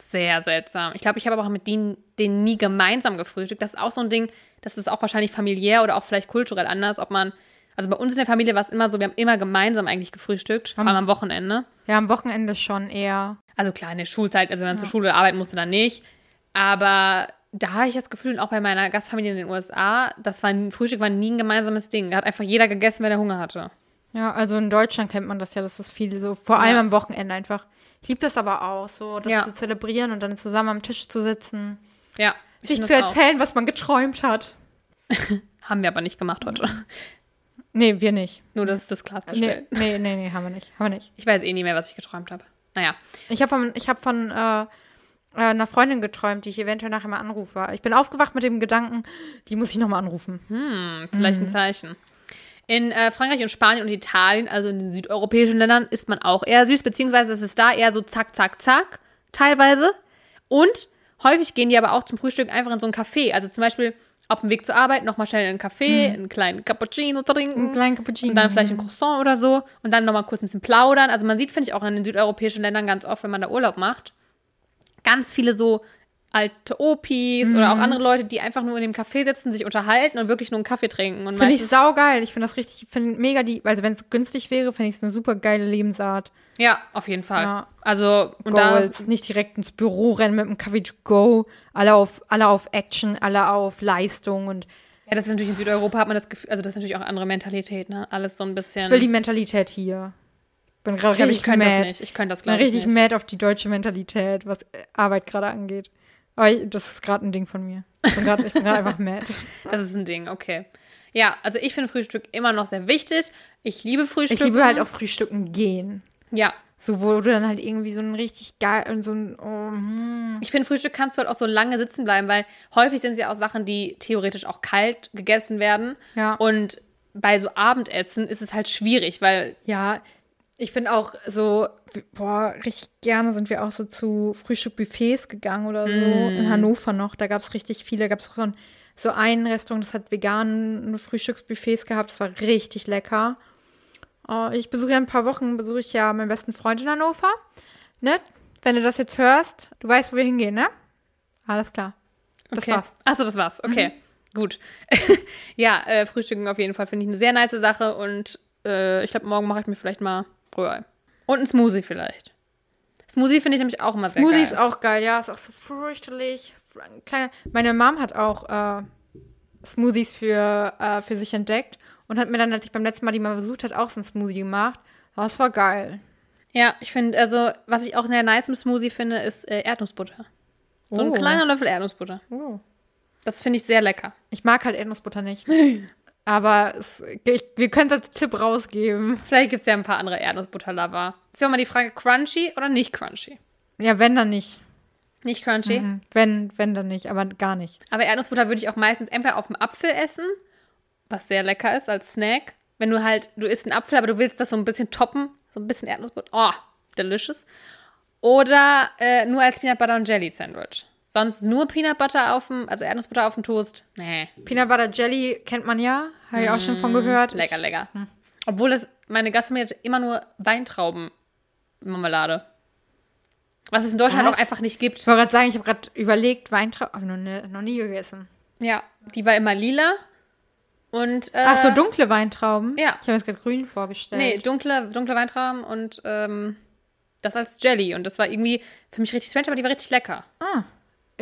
Sehr seltsam. Ich glaube, ich habe aber auch mit denen, denen nie gemeinsam gefrühstückt. Das ist auch so ein Ding, das ist auch wahrscheinlich familiär oder auch vielleicht kulturell anders, ob man, also bei uns in der Familie war es immer so, wir haben immer gemeinsam eigentlich gefrühstückt, vor allem am Wochenende. Ja, am Wochenende schon eher. Also klar, in der Schulzeit, also wenn man zur Schule arbeiten musste, dann nicht. Aber da habe ich das Gefühl, und auch bei meiner Gastfamilie in den USA, das war ein Frühstück war nie ein gemeinsames Ding. Da hat einfach jeder gegessen, wenn er Hunger hatte. Ja, also in Deutschland kennt man das ja, das ist viel so, vor allem Ja. am Wochenende einfach. Ich liebe das aber auch, so das Ja. zu zelebrieren und dann zusammen am Tisch zu sitzen, Ja. ich sich zu das auch. erzählen, was man geträumt hat. *laughs* Haben wir aber nicht gemacht heute. Nee, wir nicht. Nur, dass das Nee, klarzustellen. nee, nee, nee, haben wir nicht. Haben wir nicht. Ich weiß eh nie mehr, was ich geträumt habe. Naja. Ich habe von, ich hab von äh, äh, einer Freundin geträumt, die ich eventuell nachher mal anrufe. Ich bin aufgewacht mit dem Gedanken, die muss ich nochmal anrufen. Hm, vielleicht ein Zeichen. In äh, Frankreich und Spanien und Italien, also in den südeuropäischen Ländern, isst man auch eher süß, beziehungsweise es ist da eher so zack, zack, zack, teilweise. Und häufig gehen die aber auch zum Frühstück einfach in so ein Café. Also zum Beispiel auf dem Weg zur Arbeit nochmal schnell in einen Café, einen kleinen Cappuccino trinken. Einen kleinen Cappuccino. Und dann vielleicht ein Croissant oder so. Und dann nochmal kurz ein bisschen plaudern. Also man sieht, finde ich, auch in den südeuropäischen Ländern ganz oft, wenn man da Urlaub macht, ganz viele so alte Opis oder auch Mhm. andere Leute, die einfach nur in dem Café sitzen, sich unterhalten und wirklich nur einen Kaffee trinken. Finde ich saugeil. Ich finde das richtig, finde mega die, also wenn es günstig wäre, finde ich es eine super geile Lebensart. Ja, auf jeden Fall. Ja. Also, und da, Goals, nicht direkt ins Büro rennen mit dem Kaffee to go. Alle auf, alle auf Action, alle auf Leistung und ja, das ist natürlich in Südeuropa hat man das Gefühl, also das ist natürlich auch andere Mentalität, ne? Alles so ein bisschen. ich will die Mentalität hier. Bin gerade richtig ich mad. das nicht. Ich könnte das, glaube ich, richtig nicht. mad auf die deutsche Mentalität, was äh, Arbeit gerade angeht. Ich, das ist gerade ein Ding von mir. Ich bin gerade einfach *laughs* mad. Das ist ein Ding, okay. Ja, also ich finde Frühstück immer noch sehr wichtig. Ich liebe Frühstück. Ich liebe halt auch Frühstücken gehen. Ja. So, wo du dann halt irgendwie so ein richtig geil, so ein, oh, hm. Ich finde, Frühstück kannst du halt auch so lange sitzen bleiben, weil häufig sind es ja auch Sachen, die theoretisch auch kalt gegessen werden. Ja. Und bei so Abendessen ist es halt schwierig, weil Ja, ich finde auch so, boah, richtig gerne sind wir auch so zu Frühstückbuffets gegangen oder so. In Hannover noch, da gab es richtig viele. Da gab es so ein, so ein Restaurant, das hat vegane Frühstücksbuffets gehabt. Das war richtig lecker. Oh, ich besuche ja in ein paar Wochen, besuche ich ja meinen besten Freund in Hannover. Ne? Wenn du das jetzt hörst, du weißt, wo wir hingehen, ne? Alles klar. Das okay. war's. Achso, das war's. Okay, gut. *laughs* ja, äh, Frühstücken auf jeden Fall finde ich eine sehr nice Sache und äh, ich glaube, morgen mache ich mir vielleicht mal Rührei. Und ein Smoothie vielleicht. Smoothie finde ich nämlich auch immer sehr Smoothie geil. ist auch geil, ja, ist auch so Kleine. Meine Mom hat auch äh, Smoothies für, äh, für sich entdeckt und hat mir dann, als ich beim letzten Mal die mal besucht hat, auch so ein Smoothie gemacht. Das war geil. Ja, ich finde, also, was ich auch sehr nice im Smoothie finde, ist äh, Erdnussbutter. So ein Oh. kleiner Löffel Erdnussbutter. Oh. Das finde ich sehr lecker. Ich mag halt Erdnussbutter nicht. *laughs* Aber es, ich, wir können es als Tipp rausgeben. Vielleicht gibt es ja ein paar andere Erdnussbutter-Lover. Ist ja mal die Frage, crunchy oder nicht crunchy? Ja, wenn dann nicht. Nicht crunchy. Mhm. Wenn, wenn dann nicht, aber gar nicht. Aber Erdnussbutter würde ich auch meistens entweder auf dem Apfel essen, was sehr lecker ist als Snack. Wenn du halt, du isst einen Apfel, aber du willst das so ein bisschen toppen, so ein bisschen Erdnussbutter. Oh, delicious. Oder äh, nur als Peanut Butter und Jelly Sandwich. Sonst nur Peanut Butter auf dem, also Erdnussbutter auf dem Toast. Nee. Peanut Butter Jelly kennt man ja. Habe ich auch schon von gehört. Lecker, lecker. Obwohl das, meine Gastfamilie hat immer nur Weintrauben-Marmelade. Was es in Deutschland Was? auch einfach nicht gibt. Ich wollte gerade sagen, ich habe gerade überlegt, Weintrauben, aber noch, ne, noch nie gegessen. Ja, die war immer lila. Und, äh, Ach so, dunkle Weintrauben? ja. Ich habe mir jetzt gerade grün vorgestellt. Nee, dunkle, dunkle Weintrauben und ähm, das als Jelly. Und das war irgendwie für mich richtig strange, aber die war richtig lecker. Ah,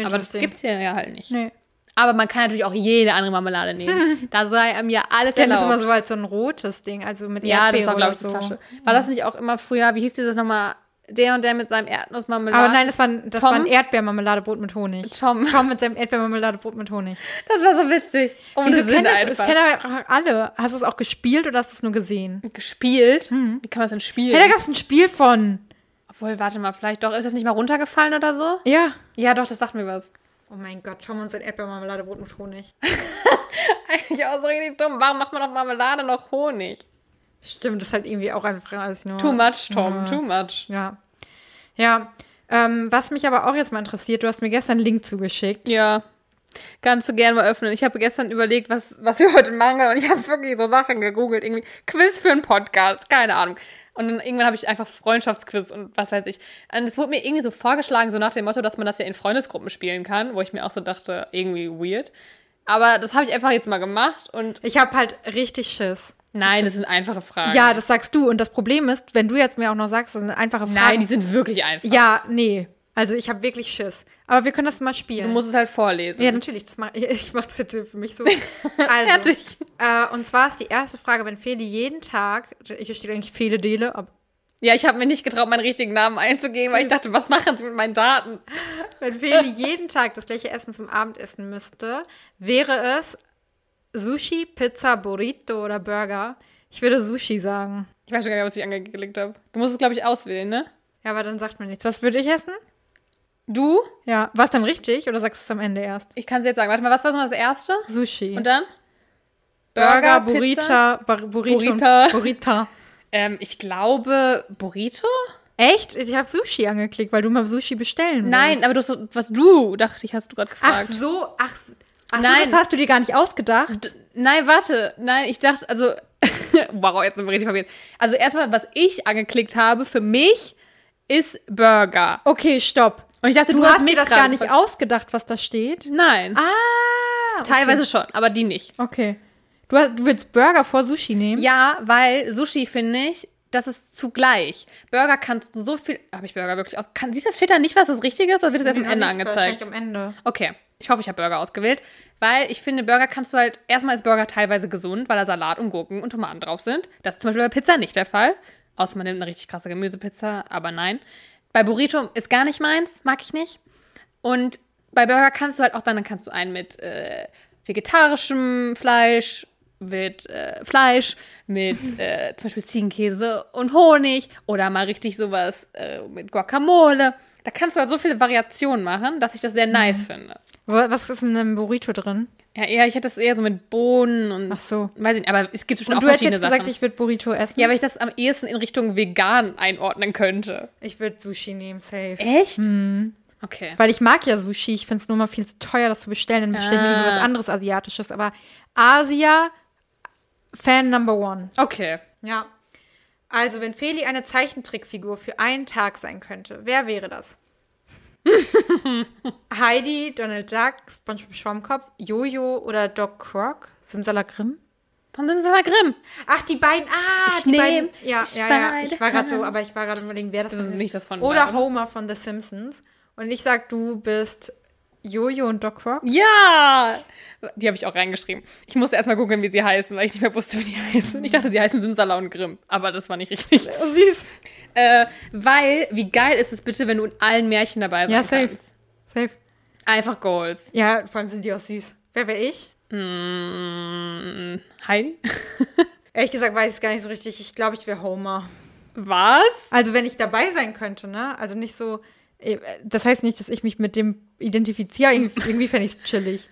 Aber das gibt's hier ja halt nicht. Nee. Aber man kann natürlich auch jede andere Marmelade nehmen. *laughs* da sei einem ja alles Ich kenne das immer erlaubt. so als so ein rotes Ding, also mit ja, das Erdbeere war, glaube ich, so. Flasche. War das nicht auch immer früher, wie hieß dieses nochmal, der und der mit seinem Erdnussmarmelade? Aber nein, das war, ein- das Tom? war ein Erdbeermarmeladebrot mit Honig. Tom. Tom mit seinem Erdbeermarmeladebrot mit Honig. Das war so witzig. Ohne Wieso kennen das, das kennen aber alle. Hast du es auch gespielt oder hast du es nur gesehen? Gespielt? Wie kann man das denn spielen? Hey, da gab es ein Spiel von. Obwohl, warte mal, vielleicht doch. Ist das nicht mal runtergefallen oder so? Ja. Ja, doch, das sagt mir was. Oh mein Gott, Tom und sein Erdbeermarmeladebrot mit Honig. *laughs* Eigentlich auch so richtig dumm. Warum macht man auf Marmelade noch Honig? Stimmt, das ist halt irgendwie auch einfach alles nur. Too much, Tom, too much. Ja. Ja. Ähm, was mich aber auch jetzt mal interessiert, du hast mir gestern einen Link zugeschickt. Ja. Kannst du gerne mal öffnen. Ich habe gestern überlegt, was, was wir heute machen und ich habe wirklich so Sachen gegoogelt. Irgendwie Quiz für einen Podcast, keine Ahnung. Und dann irgendwann habe ich einfach Freundschaftsquiz und was weiß ich. Und es wurde mir irgendwie so vorgeschlagen, so nach dem Motto, dass man das ja in Freundesgruppen spielen kann, wo ich mir auch so dachte, irgendwie weird. Aber das habe ich einfach jetzt mal gemacht und Ich habe halt richtig Schiss. nein, das sind einfache Fragen. Ja, das sagst du. Und das Problem ist, wenn du jetzt mir auch noch sagst, das sind einfache Fragen. Nein, die sind wirklich einfach. Ja, nee. Also ich habe wirklich Schiss. Aber wir können das mal spielen. Du musst es halt vorlesen. ja, natürlich. Das mach, *laughs* ich ich mache das jetzt für mich so. *laughs* Also, Fertig. Äh, und zwar ist die erste Frage, wenn Feli jeden Tag, hier steht eigentlich Fele Dele, aber Ja, ich habe mir nicht getraut, meinen richtigen Namen einzugeben, weil ich dachte, was machen sie mit meinen Daten? *laughs* wenn Feli jeden Tag das gleiche Essen zum Abendessen müsste, wäre es Sushi, Pizza, Burrito oder Burger. Ich würde Sushi sagen. Ich weiß schon gar nicht, was ich angeklickt habe. Du musst es, glaube ich, auswählen, ne? Ja, aber dann sagt man nichts. Was würde ich essen? Du? Ja, war es dann richtig oder sagst du es am Ende erst? Ich kann es jetzt sagen. Warte mal, was war das erste? Sushi. Und dann? Burger, Pizza? Burrita, Bar Burrito. Burrita. Burrita. *laughs* Ähm, ich glaube, Burrito? Echt? Ich habe Sushi angeklickt, weil du mal Sushi bestellen willst. Nein, aber du hast, so- was du, dachte ich, hast du gerade Ach gefragt. so, ach, s- ach so, Nein. das hast du dir gar nicht ausgedacht. D- Nein, warte. Nein, ich dachte, also, *laughs* wow, jetzt sind wir richtig verwirrt. Also erstmal, was ich angeklickt habe für mich, ist Burger. Okay, stopp. Und ich dachte, Du, du, hast mich dir das gar nicht ausgedacht, was da steht? Nein. Ah, okay. Teilweise schon, aber die nicht. Okay. Du, hast, du willst Burger vor Sushi nehmen? Ja, weil Sushi finde ich, das ist zugleich. Burger kannst du so viel. Habe ich Burger wirklich aus? Kann, sieht das steht da nicht, was das Richtige ist, oder wird das erst am Ende angezeigt? am Ende. Okay, ich hoffe, ich habe Burger ausgewählt, weil ich finde, Burger kannst du halt. Erstmal ist Burger teilweise gesund, weil da Salat und Gurken und Tomaten drauf sind. Das ist zum Beispiel bei Pizza nicht der Fall. Außer man nimmt eine richtig krasse Gemüsepizza, aber nein. Bei Burrito ist gar nicht meins, mag ich nicht. Und bei Burger kannst du halt auch dann, dann kannst du einen mit äh, vegetarischem Fleisch, mit äh, Fleisch, mit *laughs* äh, zum Beispiel Ziegenkäse und Honig oder mal richtig sowas äh, mit Guacamole. Da kannst du halt so viele Variationen machen, dass ich das sehr nice finde. Wa- Was ist in einem Burrito drin? Ja, eher, ich hätte das eher so mit Bohnen und. Ach so. Weiß ich nicht, aber es gibt bestimmt Und auch du hättest verschiedene jetzt Sachen. gesagt, ich würde Burrito essen? ja, weil ich das am ehesten in Richtung vegan einordnen könnte. ich würde Sushi nehmen, safe. Echt? Okay. Weil ich mag ja Sushi. Ich finde es nur mal viel zu teuer, das zu bestellen. Dann bestelle ich lieber Ah. was anderes Asiatisches. Aber Asia, Fan Number One. Okay. Ja. Also, wenn Feli eine Zeichentrickfigur für einen Tag sein könnte, wer wäre das? *laughs* Heidi, Donald Duck, SpongeBob Schwammkopf, Jojo oder Doc Croc? Simsalakrim? Von Simsala Grimm. Ach, die beiden. Ah, Ich die beiden. Ja, ja, ja. Ich war gerade so, aber ich war gerade überlegen, wer das, Das ist nicht das von Oder beiden. Homer von The Simpsons. Und ich sag, du bist Jojo und Doc Croc. Ja! Die habe ich auch reingeschrieben. Ich musste erstmal googeln, wie sie heißen, weil ich nicht mehr wusste, wie die *laughs* heißen. Ich dachte, sie heißen Simsala und Grimm, aber das war nicht richtig. Oh, süß. Äh, weil, wie geil ist es bitte, wenn du in allen Märchen dabei sein Ja, safe. kannst? Safe. Einfach Goals. Ja, vor allem sind die auch süß. Wer wäre ich? Mm, Heidi? *laughs* Ehrlich gesagt weiß ich es gar nicht so richtig. Ich glaube, ich wäre Homer. Was? Also, wenn ich dabei sein könnte, ne? Also nicht so. äh, Das heißt nicht, dass ich mich mit dem identifiziere. Irgendwie, irgendwie fände ich es chillig.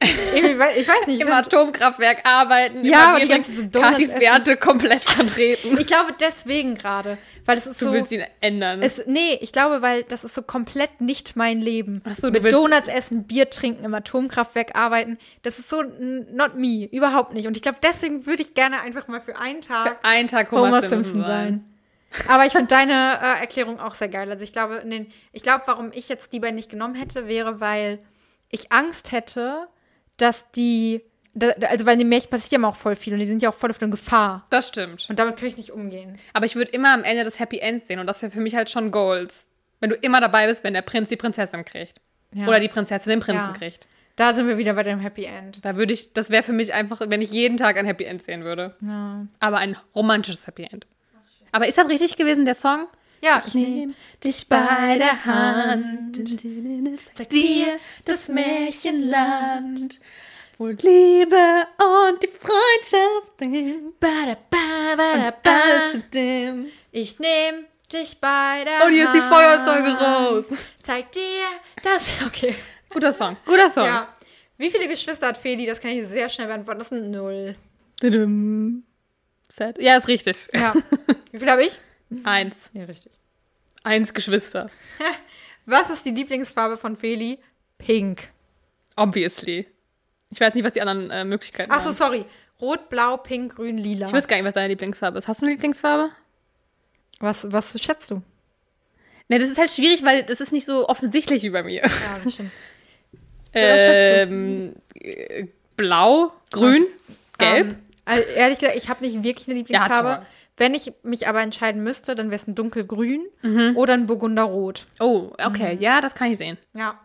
Ich weiß nicht. Ich, Im Atomkraftwerk arbeiten. Ja, und wären ganze so Katis. Werte komplett vertreten. ich glaube deswegen gerade. Weil es ist Du so. willst ihn ändern. Es, nee, ich glaube, weil das ist so komplett nicht mein Leben. Ach so, du Mit Donuts essen, Bier trinken, im Atomkraftwerk arbeiten. Das ist so not me. Überhaupt nicht. Und ich glaube, deswegen würde ich gerne einfach mal für einen Tag Für einen Tag Homer, Homer Simpson, Simpson sein. Aber ich finde deine äh, Erklärung auch sehr geil. Also ich glaube, den, ich glaube, warum ich jetzt die beiden nicht genommen hätte, wäre, weil ich Angst hätte, dass die, also weil in den Märchen passiert ja immer auch voll viel und die sind ja auch voll auf eine Gefahr. Das stimmt. Und damit kann ich nicht umgehen. Aber ich würde immer am Ende das Happy End sehen und das wäre für mich halt schon Goals. Wenn du immer dabei bist, wenn der Prinz die Prinzessin kriegt. Ja. Oder die Prinzessin den Prinzen Ja. kriegt. Da sind wir wieder bei dem Happy End. Da würde ich, das wäre für mich einfach, wenn ich jeden Tag ein Happy End sehen würde. Ja, Aber ein romantisches Happy End. Aber ist das richtig gewesen, der Song? Ja ich Nehm dich bei der Hand, sag dir das Märchenland, wo Liebe und die Freundschaft sind. Ich nehme dich bei der Und jetzt die Hand. Feuerzeuge raus. Zeig dir das. *laughs* Okay. Guter Song, guter Song. Ja. Wie viele Geschwister hat Feli? Das kann ich sehr schnell beantworten. Das sind null. Sad. Ja, ist richtig. Ja. *laughs* Wie viele habe ich? Eins. Ja, richtig. Eins Geschwister. *laughs* Was ist die Lieblingsfarbe von Feli? Pink. Obviously. Ich weiß nicht, was die anderen äh, Möglichkeiten Ach so, waren. sorry. Rot, Blau, Pink, Grün, Lila. Ich weiß gar nicht, was deine Lieblingsfarbe ist. Hast du eine Lieblingsfarbe? Was, was schätzt du? Ne, das ist halt schwierig, weil das ist nicht so offensichtlich wie bei mir. Ja, das stimmt. *laughs* Ja, was schätzt du? ähm, äh, blau, grün, gelb. Ähm, also ehrlich gesagt, ich habe nicht wirklich eine Lieblingsfarbe. Ja. Wenn ich mich aber entscheiden müsste, dann wäre es ein dunkelgrün Mhm. oder ein Burgunderrot. oh, okay. Ja, das kann ich sehen. Ja.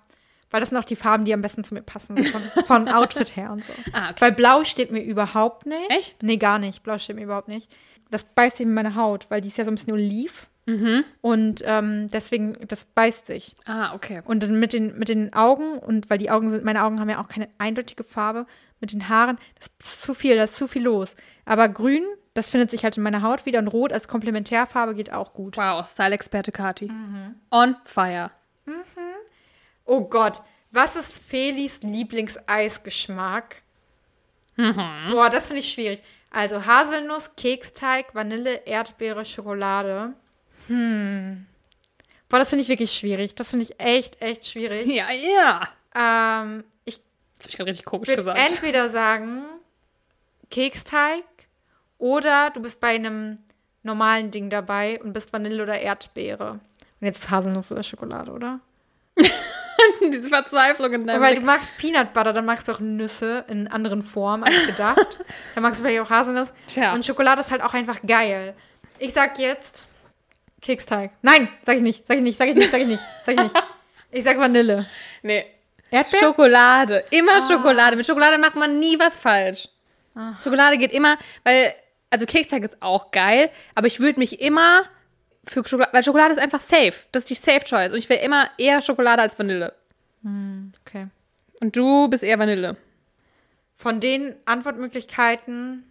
Weil das sind auch die Farben, die am besten zu mir passen. Von, *laughs* von Outfit her und so. Ah, okay. Weil Blau steht mir überhaupt nicht. Echt? Nee, gar nicht. Blau steht mir überhaupt nicht. Das beißt sich in meine Haut, weil die ist ja so ein bisschen oliv. Mhm. Und ähm, deswegen, das beißt sich. Ah, okay. Und dann mit den, mit den Augen, und weil die Augen sind, meine Augen haben ja auch keine eindeutige Farbe, mit den Haaren, das ist zu viel, da ist zu viel los. Aber grün, das findet sich halt in meiner Haut wieder und rot als Komplementärfarbe geht auch gut. Wow, Style-Experte Kati. Mhm. On fire. Oh Gott, was ist Felis Lieblingseisgeschmack? Boah, das finde ich schwierig. Also Haselnuss, Keksteig, Vanille, Erdbeere, Schokolade. Hm. Boah, das finde ich wirklich schwierig. Das finde ich echt, echt schwierig. Ja, ja. Ähm, ich Das habe ich gerade richtig komisch würde gesagt. entweder sagen Keksteig oder du bist bei einem normalen Ding dabei und bist Vanille oder Erdbeere. Und jetzt ist Haselnuss oder Schokolade, oder? *laughs* Diese Verzweiflung in deinem Weil du magst Peanut Butter, dann magst du auch Nüsse in anderen Formen als gedacht. *laughs* dann magst du vielleicht auch Haselnuss. Tja. Und Schokolade ist halt auch einfach geil. Ich sag jetzt Keksteig. Nein, sag ich nicht, sag ich nicht, sag ich nicht, sag ich nicht, sag ich nicht. *laughs* Ich sag Vanille. Nee. Erdbeer? Schokolade. Immer Ah. Schokolade. Mit Schokolade macht man nie was falsch. Schokolade geht immer, weil, also Keksteig ist auch geil, aber ich würde mich immer für Schokolade, weil Schokolade ist einfach safe. Das ist die Safe Choice. Und ich wäre immer eher Schokolade als Vanille. Okay. Und du bist eher Vanille. Von den Antwortmöglichkeiten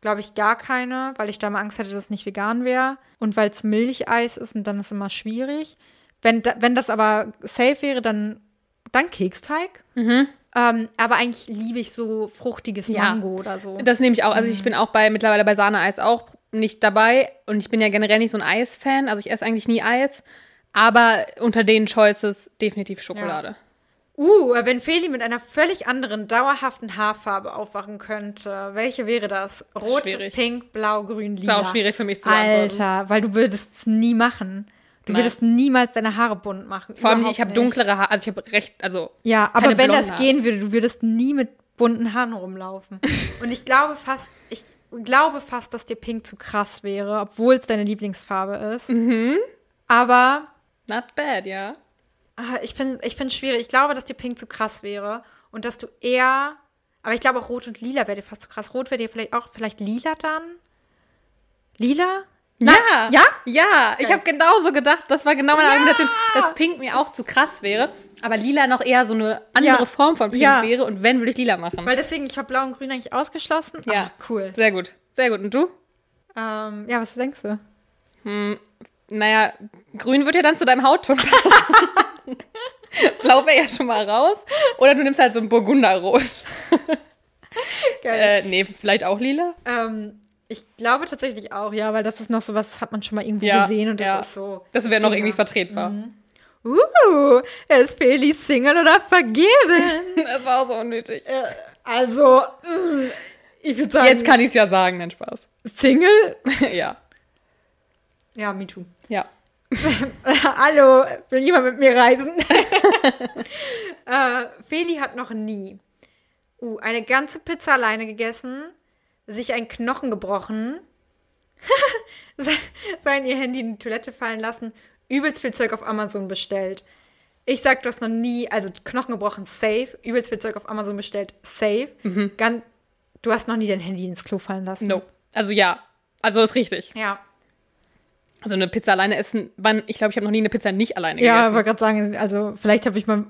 glaube ich gar keine, weil ich da mal Angst hätte, dass es nicht vegan wäre. Und weil es Milcheis ist und dann ist es immer schwierig. Wenn, da, wenn das aber safe wäre, dann, dann Keksteig. Ähm, aber eigentlich liebe ich so fruchtiges Ja. Mango oder so. Das nehme ich auch. Also ich bin auch bei mittlerweile bei Sahneeis auch nicht dabei. Und ich bin ja generell nicht so ein Eis-Fan. Also ich esse eigentlich nie Eis. Aber unter den Choices definitiv Schokolade. Uh, wenn Feli mit einer völlig anderen, dauerhaften Haarfarbe aufwachen könnte, welche wäre das? Rot, Schwierig. pink, blau, grün, Ist lila. auch schwierig für mich zu beantworten. Alter, weil du würdest es nie machen. Du Nein. würdest niemals deine Haare bunt machen. Vor allem, ich habe dunklere Haare. Also ich habe recht, also Ja, aber wenn das Haare. gehen würde, du würdest nie mit bunten Haaren rumlaufen. *laughs* Und ich glaube fast, ich glaube fast, dass dir Pink zu krass wäre, obwohl es deine Lieblingsfarbe ist. Mhm. Aber not bad, ja. ah, ich finde ich finde es schwierig. Ich glaube, dass dir Pink zu krass wäre und dass du eher, aber ich glaube auch Rot und Lila wäre dir fast zu krass. Rot wäre dir vielleicht auch, vielleicht Lila dann? Lila? Ja. Ja? Ja, ich habe genauso gedacht. Das war genau meine Argumentation, dass Pink mir auch zu krass wäre. Aber lila noch eher so eine andere Ja. Form von Pink Ja. wäre. Und wenn, würde ich lila machen. Weil deswegen, ich habe Blau und Grün eigentlich ausgeschlossen. Ja. Ah, cool. Sehr gut. Sehr gut. Und du? Ähm, ja, was denkst du? Naja, grün wird ja dann zu deinem Hautton passen. *laughs* Blau wäre ja schon mal raus. Oder du nimmst halt so ein Burgunderrot. *laughs* Geil. Äh, nee, vielleicht auch lila? Ähm, ich glaube tatsächlich auch, ja, weil das ist noch so was, hat man schon mal irgendwo Ja, gesehen und das ja. ist so. Das wäre noch irgendwie vertretbar. Uh, ist Feli Single oder vergeben? *laughs* Das war auch so unnötig. Äh, also, mm, ich würde sagen, Jetzt kann ich es ja sagen, nein, Spaß. Single? *laughs* ja. Ja, me too. Ja. *laughs* Hallo, will jemand mit mir reisen? äh, Feli hat noch nie uh, eine ganze Pizza alleine gegessen, sich einen Knochen gebrochen, *laughs* se- sein ihr Handy in die Toilette fallen lassen, übelst viel Zeug auf Amazon bestellt. Ich sag, du hast noch nie, also Knochen gebrochen, safe, übelst viel Zeug auf Amazon bestellt, safe. Gan- du hast noch nie dein Handy ins Klo fallen lassen. No. Also ja. Also ist richtig. Ja. Also eine Pizza alleine essen, wann, ich glaube, ich habe noch nie eine Pizza nicht alleine Ja, gegessen. wollte gerade sagen, also vielleicht habe ich mal,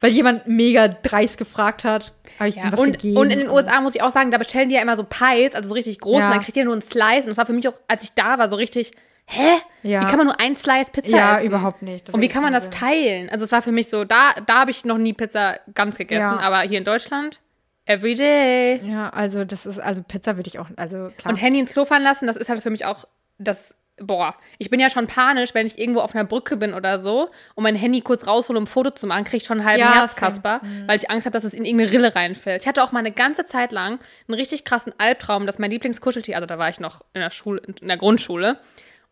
weil jemand mega dreist gefragt hat, habe ich Ja, ihm was und, gegeben. und in den USA muss ich auch sagen, da bestellen die ja immer so Pies, also so richtig groß, Ja. und dann kriegt ihr nur einen Slice. Und das war für mich auch, als ich da war, so richtig, hä? Ja. Wie kann man nur ein Slice Pizza Ja, essen? überhaupt nicht. Das und wie kann man das teilen? Also es war für mich so, da, da habe ich noch nie Pizza ganz gegessen, Ja. aber hier in Deutschland, every day. Ja, also das ist, also Pizza würde ich auch, also klar. Und Handy ins Klo fallen lassen, das ist halt für mich auch das. Boah, ich bin ja schon panisch, wenn ich irgendwo auf einer Brücke bin oder so und mein Handy kurz raushole, um ein Foto zu machen, kriege ich schon einen halben Ja, Herzkasper, weil ich Angst habe, dass es in irgendeine Rille reinfällt. Ich hatte auch mal eine ganze Zeit lang einen richtig krassen Albtraum, dass mein Lieblingskuscheltier, also da war ich noch in der Schule, in der Grundschule,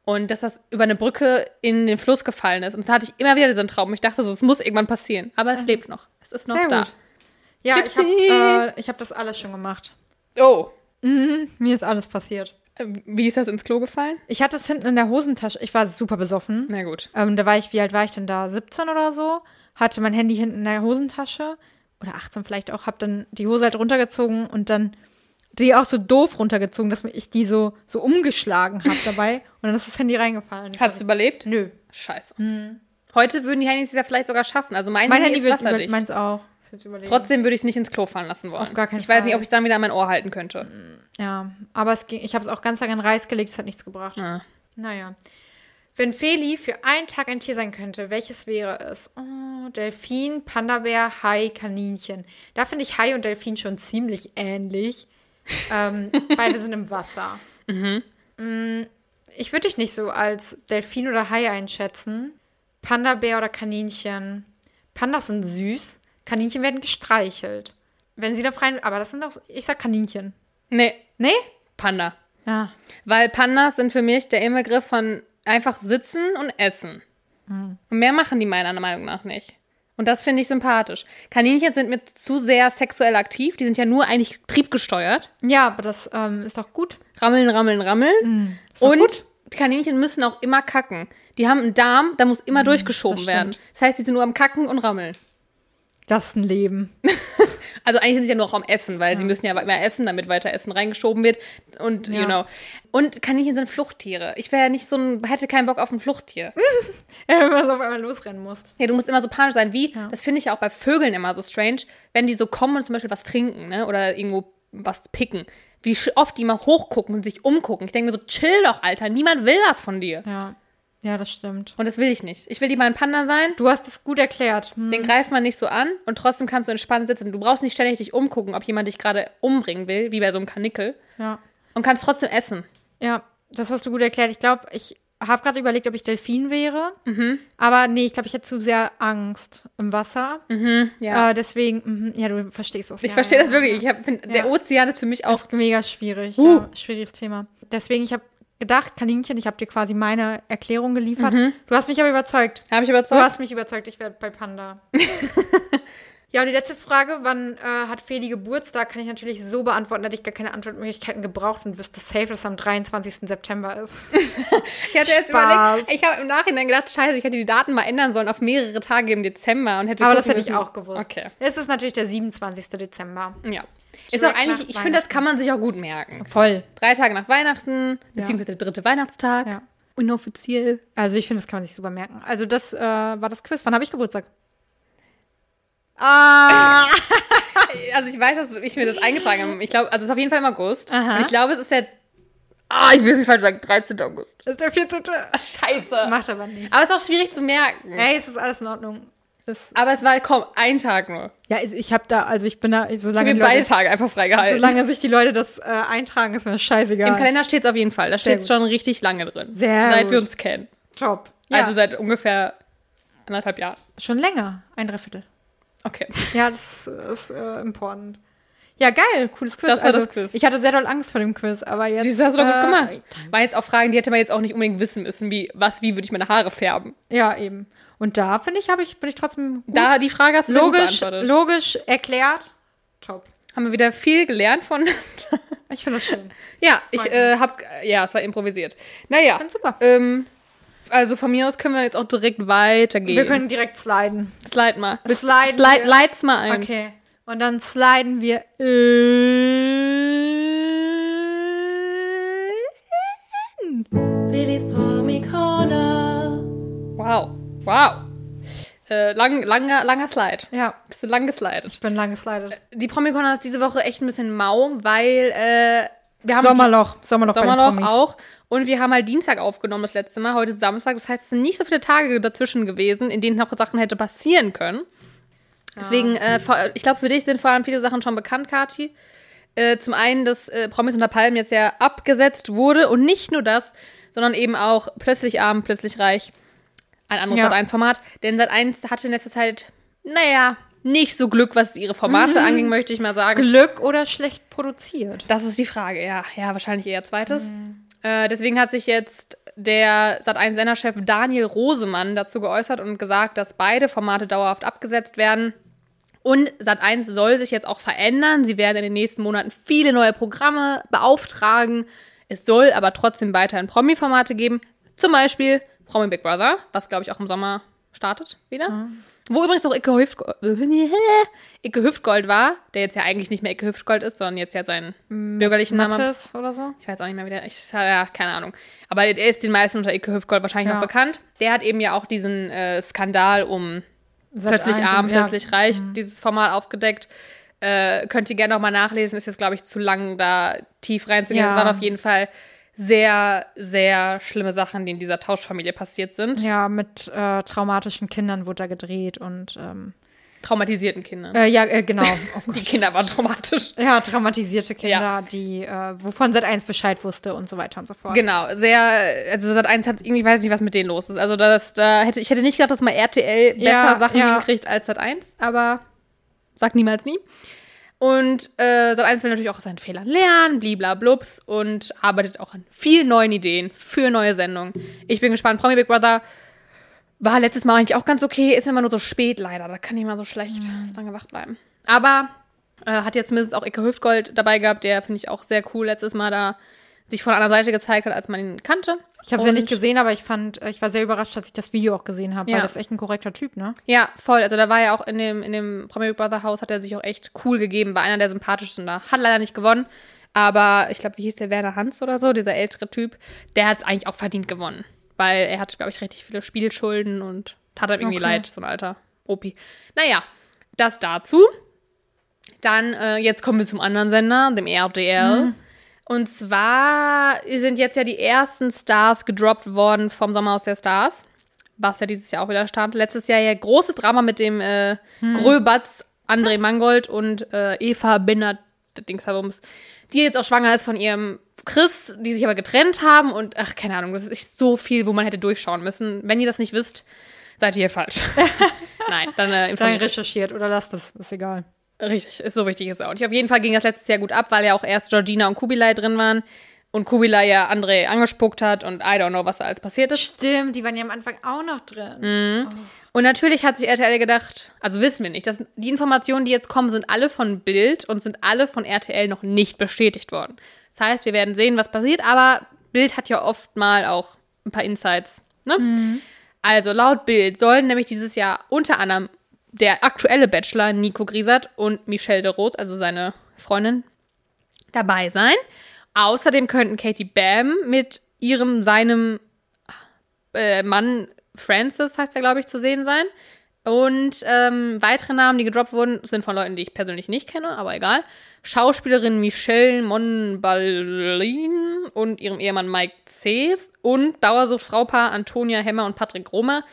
und dass das über eine Brücke in den Fluss gefallen ist. Und da hatte ich immer wieder diesen Traum. Ich dachte so, es muss irgendwann passieren. Aber es lebt noch. Es ist noch Sehr da. gut. ja, ich habe äh, ich hab das alles schon gemacht. Oh. Mir ist alles passiert. Wie ist das ins Klo gefallen? Ich hatte es hinten in der Hosentasche. Ich war super besoffen. Na gut. Ähm, da war ich, wie alt war ich denn da? 17 oder so. Hatte mein Handy hinten in der Hosentasche. Oder 18 vielleicht auch. Hab dann die Hose halt runtergezogen und dann die auch so doof runtergezogen, dass ich die so, so umgeschlagen habe *laughs* dabei. Und dann ist das Handy reingefallen. Hat es überlebt? Nö. Scheiße. Heute würden die Handys es ja vielleicht sogar schaffen. Also mein, Mein Handy, Handy ist wird wasserdicht. meins auch. Trotzdem würde ich es nicht ins Klo fallen lassen wollen. Auf gar keinen ich weiß nicht, Fall. ob ich es dann wieder an mein Ohr halten könnte. Ja, aber es ging, ich habe es auch ganz lange in Reis gelegt, es hat nichts gebracht. Ah. Naja. Wenn Feli für einen Tag ein Tier sein könnte, welches wäre es? Oh, Delfin, Panda-Bär, Hai, Kaninchen. Da finde ich Hai und Delfin schon ziemlich ähnlich. ähm, *laughs* beide sind im Wasser. Mm, Ich würde dich nicht so als Delfin oder Hai einschätzen. Panda-Bär oder Kaninchen. Pandas sind süß. Kaninchen werden gestreichelt. Wenn sie da freien. Aber das sind auch. Ich sag Kaninchen. Nee, Nee? Panda. Ja. Weil Pandas sind für mich der Inbegriff von einfach sitzen und essen. Mhm. Und mehr machen die meiner Meinung nach nicht. Und das finde ich sympathisch. Kaninchen sind mir zu sehr sexuell aktiv. Die sind ja nur eigentlich triebgesteuert. Ja, aber das ähm, ist doch gut. Rammeln, rammeln, rammeln. doch und gut. Kaninchen müssen auch immer kacken. Die haben einen Darm, da muss immer durchgeschoben das werden. Das heißt, die sind nur am Kacken und Rammeln. Das ist ein Leben. *laughs* Also eigentlich sind sie ja nur auch am Essen, weil sie müssen ja immer essen, damit weiter Essen reingeschoben wird. Und, Ja. you know. Und Kaninchen sind Fluchttiere. Ich wäre ja nicht so ein, hätte keinen Bock auf ein Fluchttier. *laughs* Wenn man so auf einmal losrennen musst. Ja, du musst immer so panisch sein. Wie, das finde ich ja auch bei Vögeln immer so strange, wenn die so kommen und zum Beispiel was trinken, ne? Oder irgendwo was picken. Wie oft die mal hochgucken und sich umgucken. Ich denke mir so, chill doch, Alter. Niemand will das von dir. Ja. Ja, das stimmt. Und das will ich nicht. Ich will lieber ein Panda sein. Du hast es gut erklärt. Hm. Den greift man nicht so an und trotzdem kannst du entspannt sitzen. Du brauchst nicht ständig dich umgucken, ob jemand dich gerade umbringen will, wie bei so einem Kanickel. Ja. Und kannst trotzdem essen. Ja, das hast du gut erklärt. Ich glaube, ich habe gerade überlegt, ob ich Delfin wäre. Aber nee, ich glaube, ich hätte zu sehr Angst im Wasser. Ja. Äh, deswegen, mhm, ja, du verstehst das. ich ja, verstehe ja. das wirklich. Ich hab, find, Der Ja. Ozean ist für mich auch. Ist mega schwierig. Uh. Schwieriges Thema. Deswegen, ich habe gedacht, Kaninchen, ich habe dir quasi meine Erklärung geliefert. Du hast mich aber überzeugt. Habe ich Du überzeugt? hast mich überzeugt, ich werde bei Panda. *laughs* ja, und die letzte Frage, wann äh, hat Feli Geburtstag, kann ich natürlich so beantworten, da hätte ich gar keine Antwortmöglichkeiten gebraucht und wüsste safe, dass es am 23. September ist. *laughs* Ich hatte erst überlegt, ich habe im Nachhinein gedacht, scheiße, ich hätte die Daten mal ändern sollen auf mehrere Tage im Dezember und hätte Aber das hätte ich müssen. auch gewusst. Okay, Es ist natürlich der 27. Dezember. ja. Ist auch eigentlich, ich finde, das kann man sich auch gut merken. Voll. Drei Tage nach Weihnachten, beziehungsweise der dritte Weihnachtstag, Ja. inoffiziell. Also ich finde, das kann man sich super merken. Also das äh, war das Quiz. Wann habe ich Geburtstag? *laughs* Ah! Also ich weiß, dass ich mir das eingetragen habe. Ich glaube, also es ist auf jeden Fall im August. Aha. Und ich glaube, es ist der, ah, ich will es nicht falsch sagen, 13. August. Das ist der 14. Ach, scheiße. Macht aber nicht. Aber es ist auch schwierig zu merken. Hey, es ist alles in Ordnung. Das, Aber es war, komm, ein Tag nur. ja, ich habe da, also ich bin da, Ich solange, habe die mir beide Tage einfach freigehalten. solange sich die Leute das äh, eintragen, ist mir das scheißegal. Im Kalender steht es auf jeden Fall. Da steht es schon richtig lange drin. Sehr Seit gut. wir uns kennen. Top. Ja, Also seit ungefähr anderthalb Jahren. schon länger. Ein Dreiviertel. Okay. Ja, das ist äh, important. Ja, geil, cooles Quiz. Das war also, das Quiz. Ich hatte sehr doll Angst vor dem Quiz, aber jetzt. Du, hast du doch gut äh, gemacht. Waren jetzt auch Fragen, die hätte man jetzt auch nicht unbedingt wissen müssen, wie, was, wie würde ich meine Haare färben. Ja, eben. Und da finde ich, habe ich, bin ich trotzdem gut. Da, die Frage hast du logisch, logisch erklärt. Top. Haben wir wieder viel gelernt von. *laughs* Ich finde das schön. ja, ich äh, hab, ja, es war improvisiert. Naja. Finde super. Ähm, also von mir aus können wir jetzt auch direkt weitergehen. Wir können direkt sliden. Slide mal. Slide, leit's mal ein. Okay. Und dann sliden wir in. Wow. Äh, lang, langer, langer Slide. Ja, Bist du lang geslidet. ich bin lang geslidet. Die Promi-Con ist diese Woche echt ein bisschen mau, weil äh, wir haben Sommerloch. Sommerloch, Sommerloch auch. Und wir haben halt Dienstag aufgenommen das letzte Mal, heute ist Samstag. Das heißt, es sind nicht so viele Tage dazwischen gewesen, in denen noch Sachen hätte passieren können. Deswegen, äh, vor, ich glaube, für dich sind vor allem viele Sachen schon bekannt, Kati. Äh, zum einen, dass äh, Promis unter Palmen jetzt ja abgesetzt wurde und nicht nur das, sondern eben auch plötzlich arm, plötzlich reich. Ein anderes Ja. Sat1-Format. Denn Sat1 hatte in letzter Zeit, naja, nicht so Glück, was ihre Formate anging, möchte ich mal sagen. Glück oder schlecht produziert? Das ist die Frage, ja. Ja, wahrscheinlich eher zweites. Äh, deswegen hat sich jetzt der Sat1-Senderchef Daniel Rosemann dazu geäußert und gesagt, dass beide Formate dauerhaft abgesetzt werden. Und Sat1 soll sich jetzt auch verändern. Sie werden in den nächsten Monaten viele neue Programme beauftragen. Es soll aber trotzdem weiterhin Promi-Formate geben. Zum Beispiel Promi Big Brother, was glaube ich auch im Sommer startet wieder. Wo übrigens auch Icke Hüftgold, *laughs* Icke Hüftgold war, der jetzt ja eigentlich nicht mehr Icke Hüftgold ist, sondern jetzt ja seinen bürgerlichen Namen. Oder so? Ich weiß auch nicht mehr wieder. Ich, ja, keine Ahnung. Aber er ist den meisten unter Icke Hüftgold wahrscheinlich Ja. noch bekannt. Der hat eben ja auch diesen äh, Skandal um Sat. plötzlich 1 arm, ja. plötzlich reich, dieses Format aufgedeckt. Äh, könnt ihr gerne noch mal nachlesen. Ist jetzt, glaube ich, zu lang, da tief reinzugehen. Ja. Es waren auf jeden Fall sehr, sehr schlimme Sachen, die in dieser Tauschfamilie passiert sind. Ja, mit äh, traumatischen Kindern wurde da gedreht und ähm, Traumatisierten Kinder. äh, ja, äh, genau. *laughs* Oh Die. Kinder waren traumatisch. Ja, traumatisierte Kinder, Ja. die, äh, wovon seit 1 Bescheid wusste und so weiter und so fort. Genau, sehr, also Sat 1 hat irgendwie, ich weiß nicht, was mit denen los ist. Also das, da hätte, ich hätte nicht gedacht, dass mal RTL besser Ja, Sachen ja. hinkriegt als Sat 1, aber sag niemals nie. Und äh, Sat 1 will natürlich auch aus seinen Fehlern lernen, bliblablups und arbeitet auch an vielen neuen Ideen für neue Sendungen. Ich bin gespannt. Promi Big Brother war letztes Mal eigentlich auch ganz okay, ist immer nur so spät leider. Da kann ich mal so schlecht so lange wach bleiben. Aber äh, hat jetzt zumindest auch Icke Hüftgold dabei gehabt, der finde ich auch sehr cool letztes Mal da sich von einer Seite gezeigt hat, als man ihn kannte. Ich habe es ja nicht gesehen, aber ich fand, ich war sehr überrascht, dass ich das Video auch gesehen habe, Ja. weil das ist echt ein korrekter Typ, ne? Ja, voll. Also da war ja auch in dem, in dem Promi Big Brother Haus, hat er sich auch echt cool gegeben, war einer der sympathischsten da. Hat leider nicht gewonnen, aber ich glaube, wie hieß der Werner Hans oder so, dieser ältere Typ, der hat eigentlich auch verdient gewonnen. Weil er hatte, glaube ich, richtig viele Spielschulden und tat ihm irgendwie Okay. leid, so ein alter Opi. Naja, das dazu. Dann, äh, jetzt kommen wir zum anderen Sender, dem RTL. Und zwar sind jetzt ja die ersten Stars gedroppt worden vom Sommerhaus der Stars. Was ja dieses Jahr auch wieder startet. Letztes Jahr ja großes Drama mit dem äh, Gröbatz, André Mangold und äh, Eva Binnert, Dingsabums, die jetzt auch schwanger ist von ihrem Chris, die sich aber getrennt haben. Und ach, keine Ahnung, das ist echt so viel, wo man hätte durchschauen müssen. Wenn ihr das nicht wisst, seid ihr hier falsch. *laughs* Nein, dann äh, Dann informiert euch. recherchiert oder lasst es, ist egal. Richtig, ist so wichtig ist auch nicht. Auf jeden Fall ging das letztes Jahr gut ab, weil ja auch erst Georgina und Kubilai drin waren und Kubilai ja André angespuckt hat und I don't know, was da alles passiert ist. Stimmt, die waren ja am Anfang auch noch drin. Mhm. Und natürlich hat sich RTL gedacht, also wissen wir nicht, dass die Informationen, die jetzt kommen, sind alle von Bild und sind alle von RTL noch nicht bestätigt worden. Das heißt, wir werden sehen, was passiert, aber Bild hat ja oft mal auch ein paar Insights. Ne? Also laut Bild sollen nämlich dieses Jahr unter anderem der aktuelle Bachelor Nico Griesert und Michelle de Roth, also seine Freundin, dabei sein. Außerdem könnten Katie Bam mit ihrem, seinem äh, Mann Francis, heißt er, glaube ich, zu sehen sein. Und ähm, weitere Namen, die gedroppt wurden, sind von Leuten, die ich persönlich nicht kenne, aber egal. Schauspielerin Michelle Monballin und ihrem Ehemann Mike Cees und Bauersuchtfraupaar Antonia Hemmer und Patrick Romer.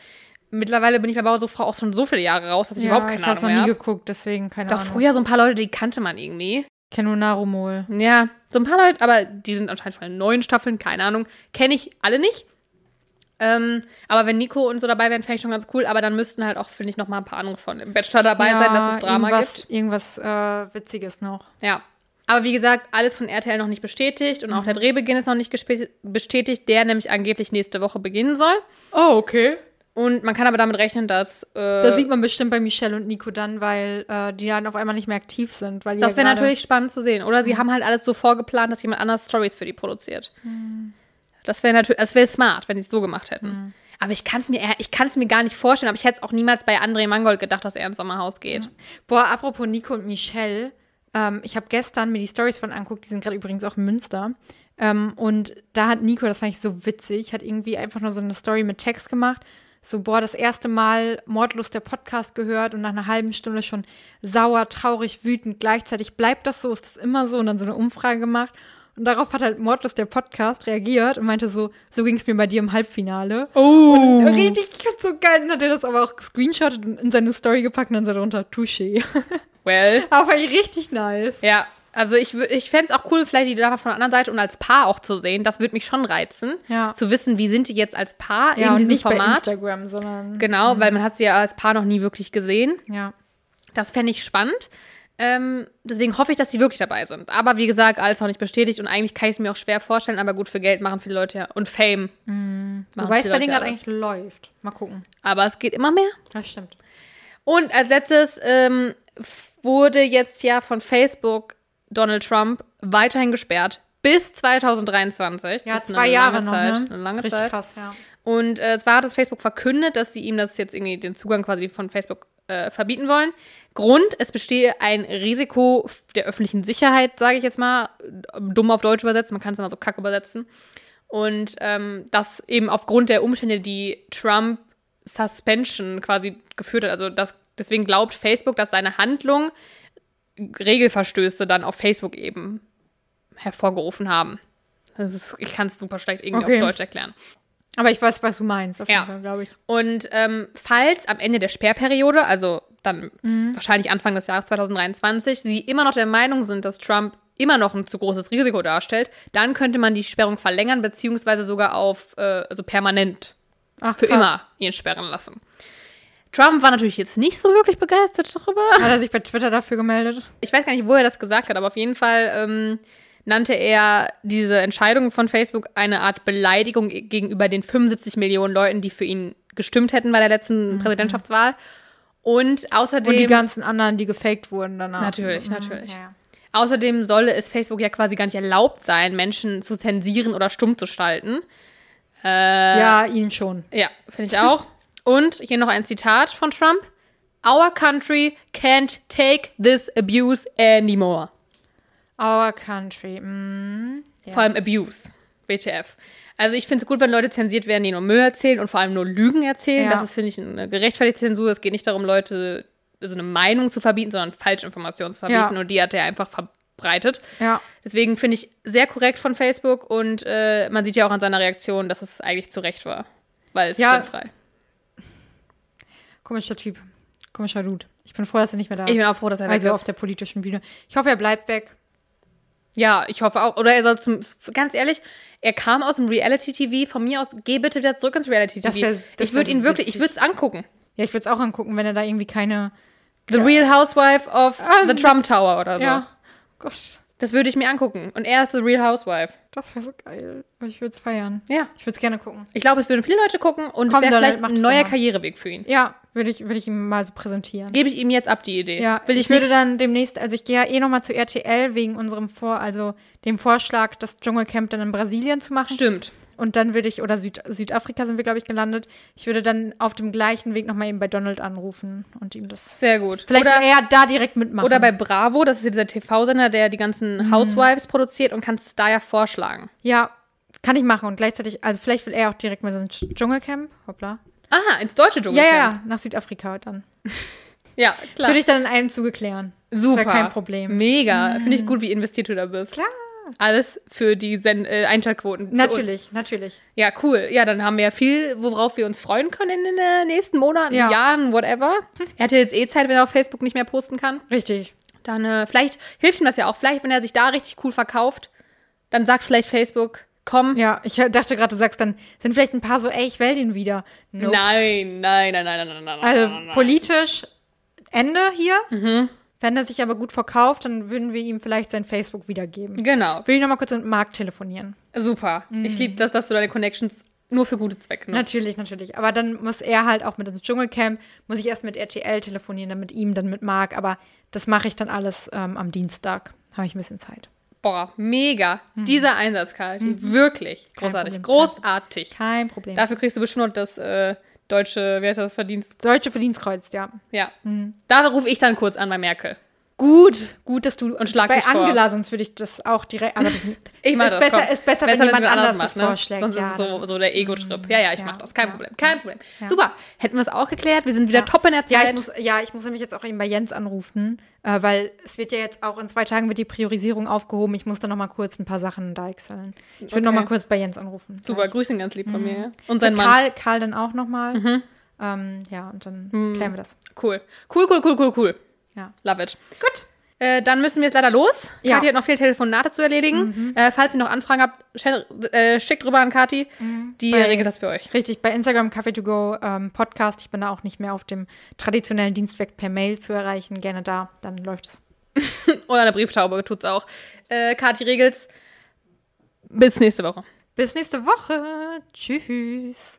Mittlerweile bin ich bei Bauersuchtfrau auch schon so viele Jahre raus, dass ich überhaupt keine ich Ahnung noch mehr nie habe. geguckt, deswegen keine Doch Ahnung. früher so ein paar Leute, die kannte man irgendwie. Ich kenne nur Narumol. Ja, so ein paar Leute, aber die sind anscheinend von den neuen Staffeln, keine Ahnung. Kenne ich alle nicht. Ähm, aber wenn Nico und so dabei wären, fände ich schon ganz cool. Aber dann müssten halt auch, finde ich, noch mal ein paar andere von dem Bachelor dabei sein, dass es Drama irgendwas, gibt. Irgendwas äh, Witziges noch. Ja. Aber wie gesagt, alles von RTL noch nicht bestätigt und auch Mhm. der Drehbeginn ist noch nicht bestätigt, der nämlich angeblich nächste Woche beginnen soll. Oh, okay. Und man kann aber damit rechnen, dass. Äh, Das sieht man bestimmt bei Michelle und Nico dann, weil äh, die dann auf einmal nicht mehr aktiv sind. Weil das ja wäre natürlich spannend zu sehen. Oder sie Mhm. haben halt alles so vorgeplant, dass jemand anders Stories für die produziert. Das wäre natürlich, das wäre smart, wenn sie es so gemacht hätten. Mhm. Aber ich kann es mir, ich kann es mir gar nicht vorstellen. Aber ich hätte es auch niemals bei André Mangold gedacht, dass er ins Sommerhaus geht. Boah, apropos Nico und Michelle. Ähm, ich habe gestern mir die Stories von anguckt, die sind gerade übrigens auch in Münster. Ähm, und da hat Nico, das fand ich so witzig, hat irgendwie einfach nur so eine Story mit Text gemacht. So, boah, das erste Mal Mordlust der Podcast gehört und nach einer halben Stunde schon sauer, traurig, wütend. Gleichzeitig bleibt das so, ist das immer so und dann so eine Umfrage gemacht. Und darauf hat halt Mordlust der Podcast reagiert und meinte so, so ging es mir bei dir im Halbfinale. Oh. Richtig, ich fand's so geil. Dann hat er das aber auch gescreenshottet und in seine Story gepackt und dann so darunter Touché. *laughs* Well. Aber richtig nice. Ja. Also ich, ich fände es auch cool, vielleicht die Dame von der anderen Seite und als Paar auch zu sehen. Das würde mich schon reizen. Ja. Zu wissen, wie sind die jetzt als Paar Ja, in und diesem nicht bei Format. Instagram, sondern Genau, weil man hat sie ja als Paar noch nie wirklich gesehen. ja. Das fände ich spannend. Ähm, deswegen hoffe ich, dass sie wirklich dabei sind. Aber wie gesagt, alles noch nicht bestätigt und eigentlich kann ich es mir auch schwer vorstellen, aber gut, für Geld machen viele Leute ja. Und Fame. machen Wobei es bei denen gerade eigentlich läuft. Mal gucken. Aber es geht immer mehr. Das stimmt. Und als letztes ähm, wurde jetzt ja von Facebook Donald Trump weiterhin gesperrt. Bis 2023. Ja, zwei Jahre lange noch, Zeit. ne? Eine lange Richtig Zeit. krass, ja. Und äh, zwar hat das Facebook verkündet, dass sie ihm das jetzt irgendwie den Zugang quasi von Facebook äh, verbieten wollen. Grund, es bestehe ein Risiko der öffentlichen Sicherheit, sage ich jetzt mal, dumm auf Deutsch übersetzt, man kann es immer so kack übersetzen. Und ähm, das eben aufgrund der Umstände, die Trump Suspension quasi geführt hat. Also das, deswegen glaubt Facebook, dass seine Handlung Regelverstöße dann auf Facebook eben hervorgerufen haben. Das ist, ich kann es super schlecht irgendwie Okay. auf Deutsch erklären. Aber ich weiß, was du meinst, auf Ja. jeden Fall, glaube ich. Und ähm, falls am Ende der Sperrperiode, also dann wahrscheinlich Anfang des Jahres 2023, sie immer noch der Meinung sind, dass Trump immer noch ein zu großes Risiko darstellt, dann könnte man die Sperrung verlängern, beziehungsweise sogar auf, äh, also permanent, Ach, für krass. immer ihn sperren lassen. Trump war natürlich jetzt nicht so wirklich begeistert darüber. *laughs* Hat er sich bei Twitter dafür gemeldet? Ich weiß gar nicht, wo er das gesagt hat, aber auf jeden Fall ähm, nannte er diese Entscheidung von Facebook eine Art Beleidigung gegenüber den 75 Millionen Leuten, die für ihn gestimmt hätten bei der letzten Präsidentschaftswahl. Und außerdem. Und die ganzen anderen, die gefaked wurden danach. Natürlich, Mhm, natürlich. Ja. Außerdem solle es Facebook ja quasi gar nicht erlaubt sein, Menschen zu zensieren oder stumm zu schalten. Äh, ja, ihn schon. Ja, finde ich auch. Und hier noch ein Zitat von Trump. Our country can't take this abuse anymore. Our country. Mm, ja. Vor allem Abuse. WTF. Also ich finde es gut, wenn Leute zensiert werden, die nur Müll erzählen und vor allem nur Lügen erzählen. Ja. Das ist, finde ich, eine gerechtfertigte Zensur. Es geht nicht darum, Leute so eine Meinung zu verbieten, sondern Falschinformationen zu verbieten. Ja. Und die hat er einfach verbreitet. ja. Deswegen finde ich sehr korrekt von Facebook und äh, man sieht ja auch an seiner Reaktion, dass es eigentlich zu Recht war. Weil es Ja. sinnfrei. Komischer Typ. Komischer Dude. Ich bin froh, dass er nicht mehr da ist. Ich bin auch froh, dass er weg also ist. auf der politischen Bühne. Ich hoffe, er bleibt weg. Ja, ich hoffe auch. Oder er soll zum, ganz ehrlich, er kam aus dem Reality-TV. Von mir aus, geh bitte wieder zurück ins Reality-TV. Ich würde ihn wirklich, ich würde es angucken. Ja, ich würde es auch angucken, wenn er da irgendwie keine. The Real Housewife of Ah, the Trump Tower oder so. Ja. Gott, Das würde ich mir angucken. Und er ist The Real Housewife. das wäre so geil. Ich würde es feiern. Ja. Ich würde es gerne gucken. Ich glaube, es würden viele Leute gucken und Komm, es wäre vielleicht ein neuer. Karriereweg für ihn. Ja, würde ich, würde ich ihm mal so präsentieren. Gebe ich ihm jetzt ab die Idee. Ja, Will ich, ich, würde dann demnächst, also ich gehe ja eh nochmal zu RTL wegen unserem Vor, also dem Vorschlag, das Dschungelcamp dann in Brasilien zu machen. Stimmt. Und dann würde ich, oder Süd, Südafrika sind wir, glaube ich, gelandet. Ich würde dann auf dem gleichen Weg nochmal eben bei Donald anrufen und ihm das. Sehr gut. Vielleicht oder, will er da direkt mitmachen. oder bei Bravo, das ist ja dieser TV-Sender, der die ganzen Mhm. Housewives produziert und kannst es da ja vorschlagen. Ja, kann ich machen. Und gleichzeitig, also vielleicht will er auch direkt mit ins Dschungelcamp. Hoppla. Aha, ins deutsche Dschungelcamp. ja, ja, nach Südafrika dann. *laughs* Ja, Das klar. würde ich dann in einem Zuge klären. Super. Das ist ja kein Problem. Mhm. Mega. Finde ich gut, wie investiert du da bist. Klar. Alles für die Sen äh, Einschaltquoten. Natürlich, natürlich. Ja, cool. Ja, dann haben wir ja viel, worauf wir uns freuen können in den äh, nächsten Monaten, Ja. Jahren, whatever. *laughs* Er hat ja jetzt eh Zeit, wenn er auf Facebook nicht mehr posten kann. Richtig. Dann äh, vielleicht hilft ihm das ja auch. Vielleicht, wenn er sich da richtig cool verkauft, dann sagt vielleicht Facebook, komm. Ja, ich dachte gerade, du sagst dann, sind vielleicht ein paar so, ey, ich will den wieder. Nope. Nein, nein, nein, nein, nein, nein, nein. Also nein, nein. politisch Ende hier. Mhm. Wenn er sich aber gut verkauft, dann würden wir ihm vielleicht sein Facebook wiedergeben. Genau. Will ich nochmal kurz mit Marc telefonieren? Super. Mhm. Ich liebe das, dass du deine Connections nur für gute Zwecke nutzt. Natürlich, natürlich. Aber dann muss er halt auch mit ins Dschungelcamp, muss ich erst mit RTL telefonieren, dann mit ihm, dann mit Marc. Aber das mache ich dann alles ähm, am Dienstag. Habe ich ein bisschen Zeit. Boah, mega. Dieser Einsatz, Kati. Wirklich. Mhm. Kein Großartig. Problem. Großartig. Kein Problem. Dafür kriegst du bestimmt noch das äh, deutsche, wer ist das, Verdienst? Deutsche Verdienstkreuz, ja. Ja. Mhm. Da rufe ich dann kurz an bei Merkel. Gut, gut, dass du Und schlag bei dich vor. Angela, sonst würde ich das auch direkt. Aber *laughs* Ich mach ist das. besser, komm. ist besser, wenn wenn jemand anders machst, das ne? vorschlägt. Sonst ja, ist so, so der Ego-Trip. Ja, ja, ich Ja, mach das. Kein ja, Problem. Kein Problem. Super. Hätten wir es auch geklärt. Wir sind wieder top in der Zeit. Ja, ich muss, ja, ich muss nämlich jetzt auch eben bei Jens anrufen, äh, weil es wird ja jetzt auch in zwei Tagen wird die Priorisierung aufgehoben. Ich muss da noch mal kurz ein paar Sachen deichseln. Ich würde noch Okay. mal kurz bei Jens anrufen. Super, Gleich. grüß ihn ganz lieb von mir. ja. Und sein Mann. Mhm. Karl, Karl dann auch noch mal. Ähm, ja, und dann klären wir das. Cool. Cool, cool, cool, cool, cool. Ja. Love it. Gut. Äh, dann müssen wir jetzt leider los. Ja. Kathi hat noch viele Telefonate zu erledigen. Äh, falls ihr noch Anfragen habt, sch- äh, schickt rüber an Kathi. Die Bei- regelt das für euch. Richtig, bei Instagram Café to go ähm, Podcast. Ich bin da auch nicht mehr auf dem traditionellen Dienstweg per Mail zu erreichen. Gerne da, dann läuft es. *laughs* Oder eine Brieftaube tut's auch. Äh, Kathi regelt's. Bis nächste Woche. Bis nächste Woche. Tschüss.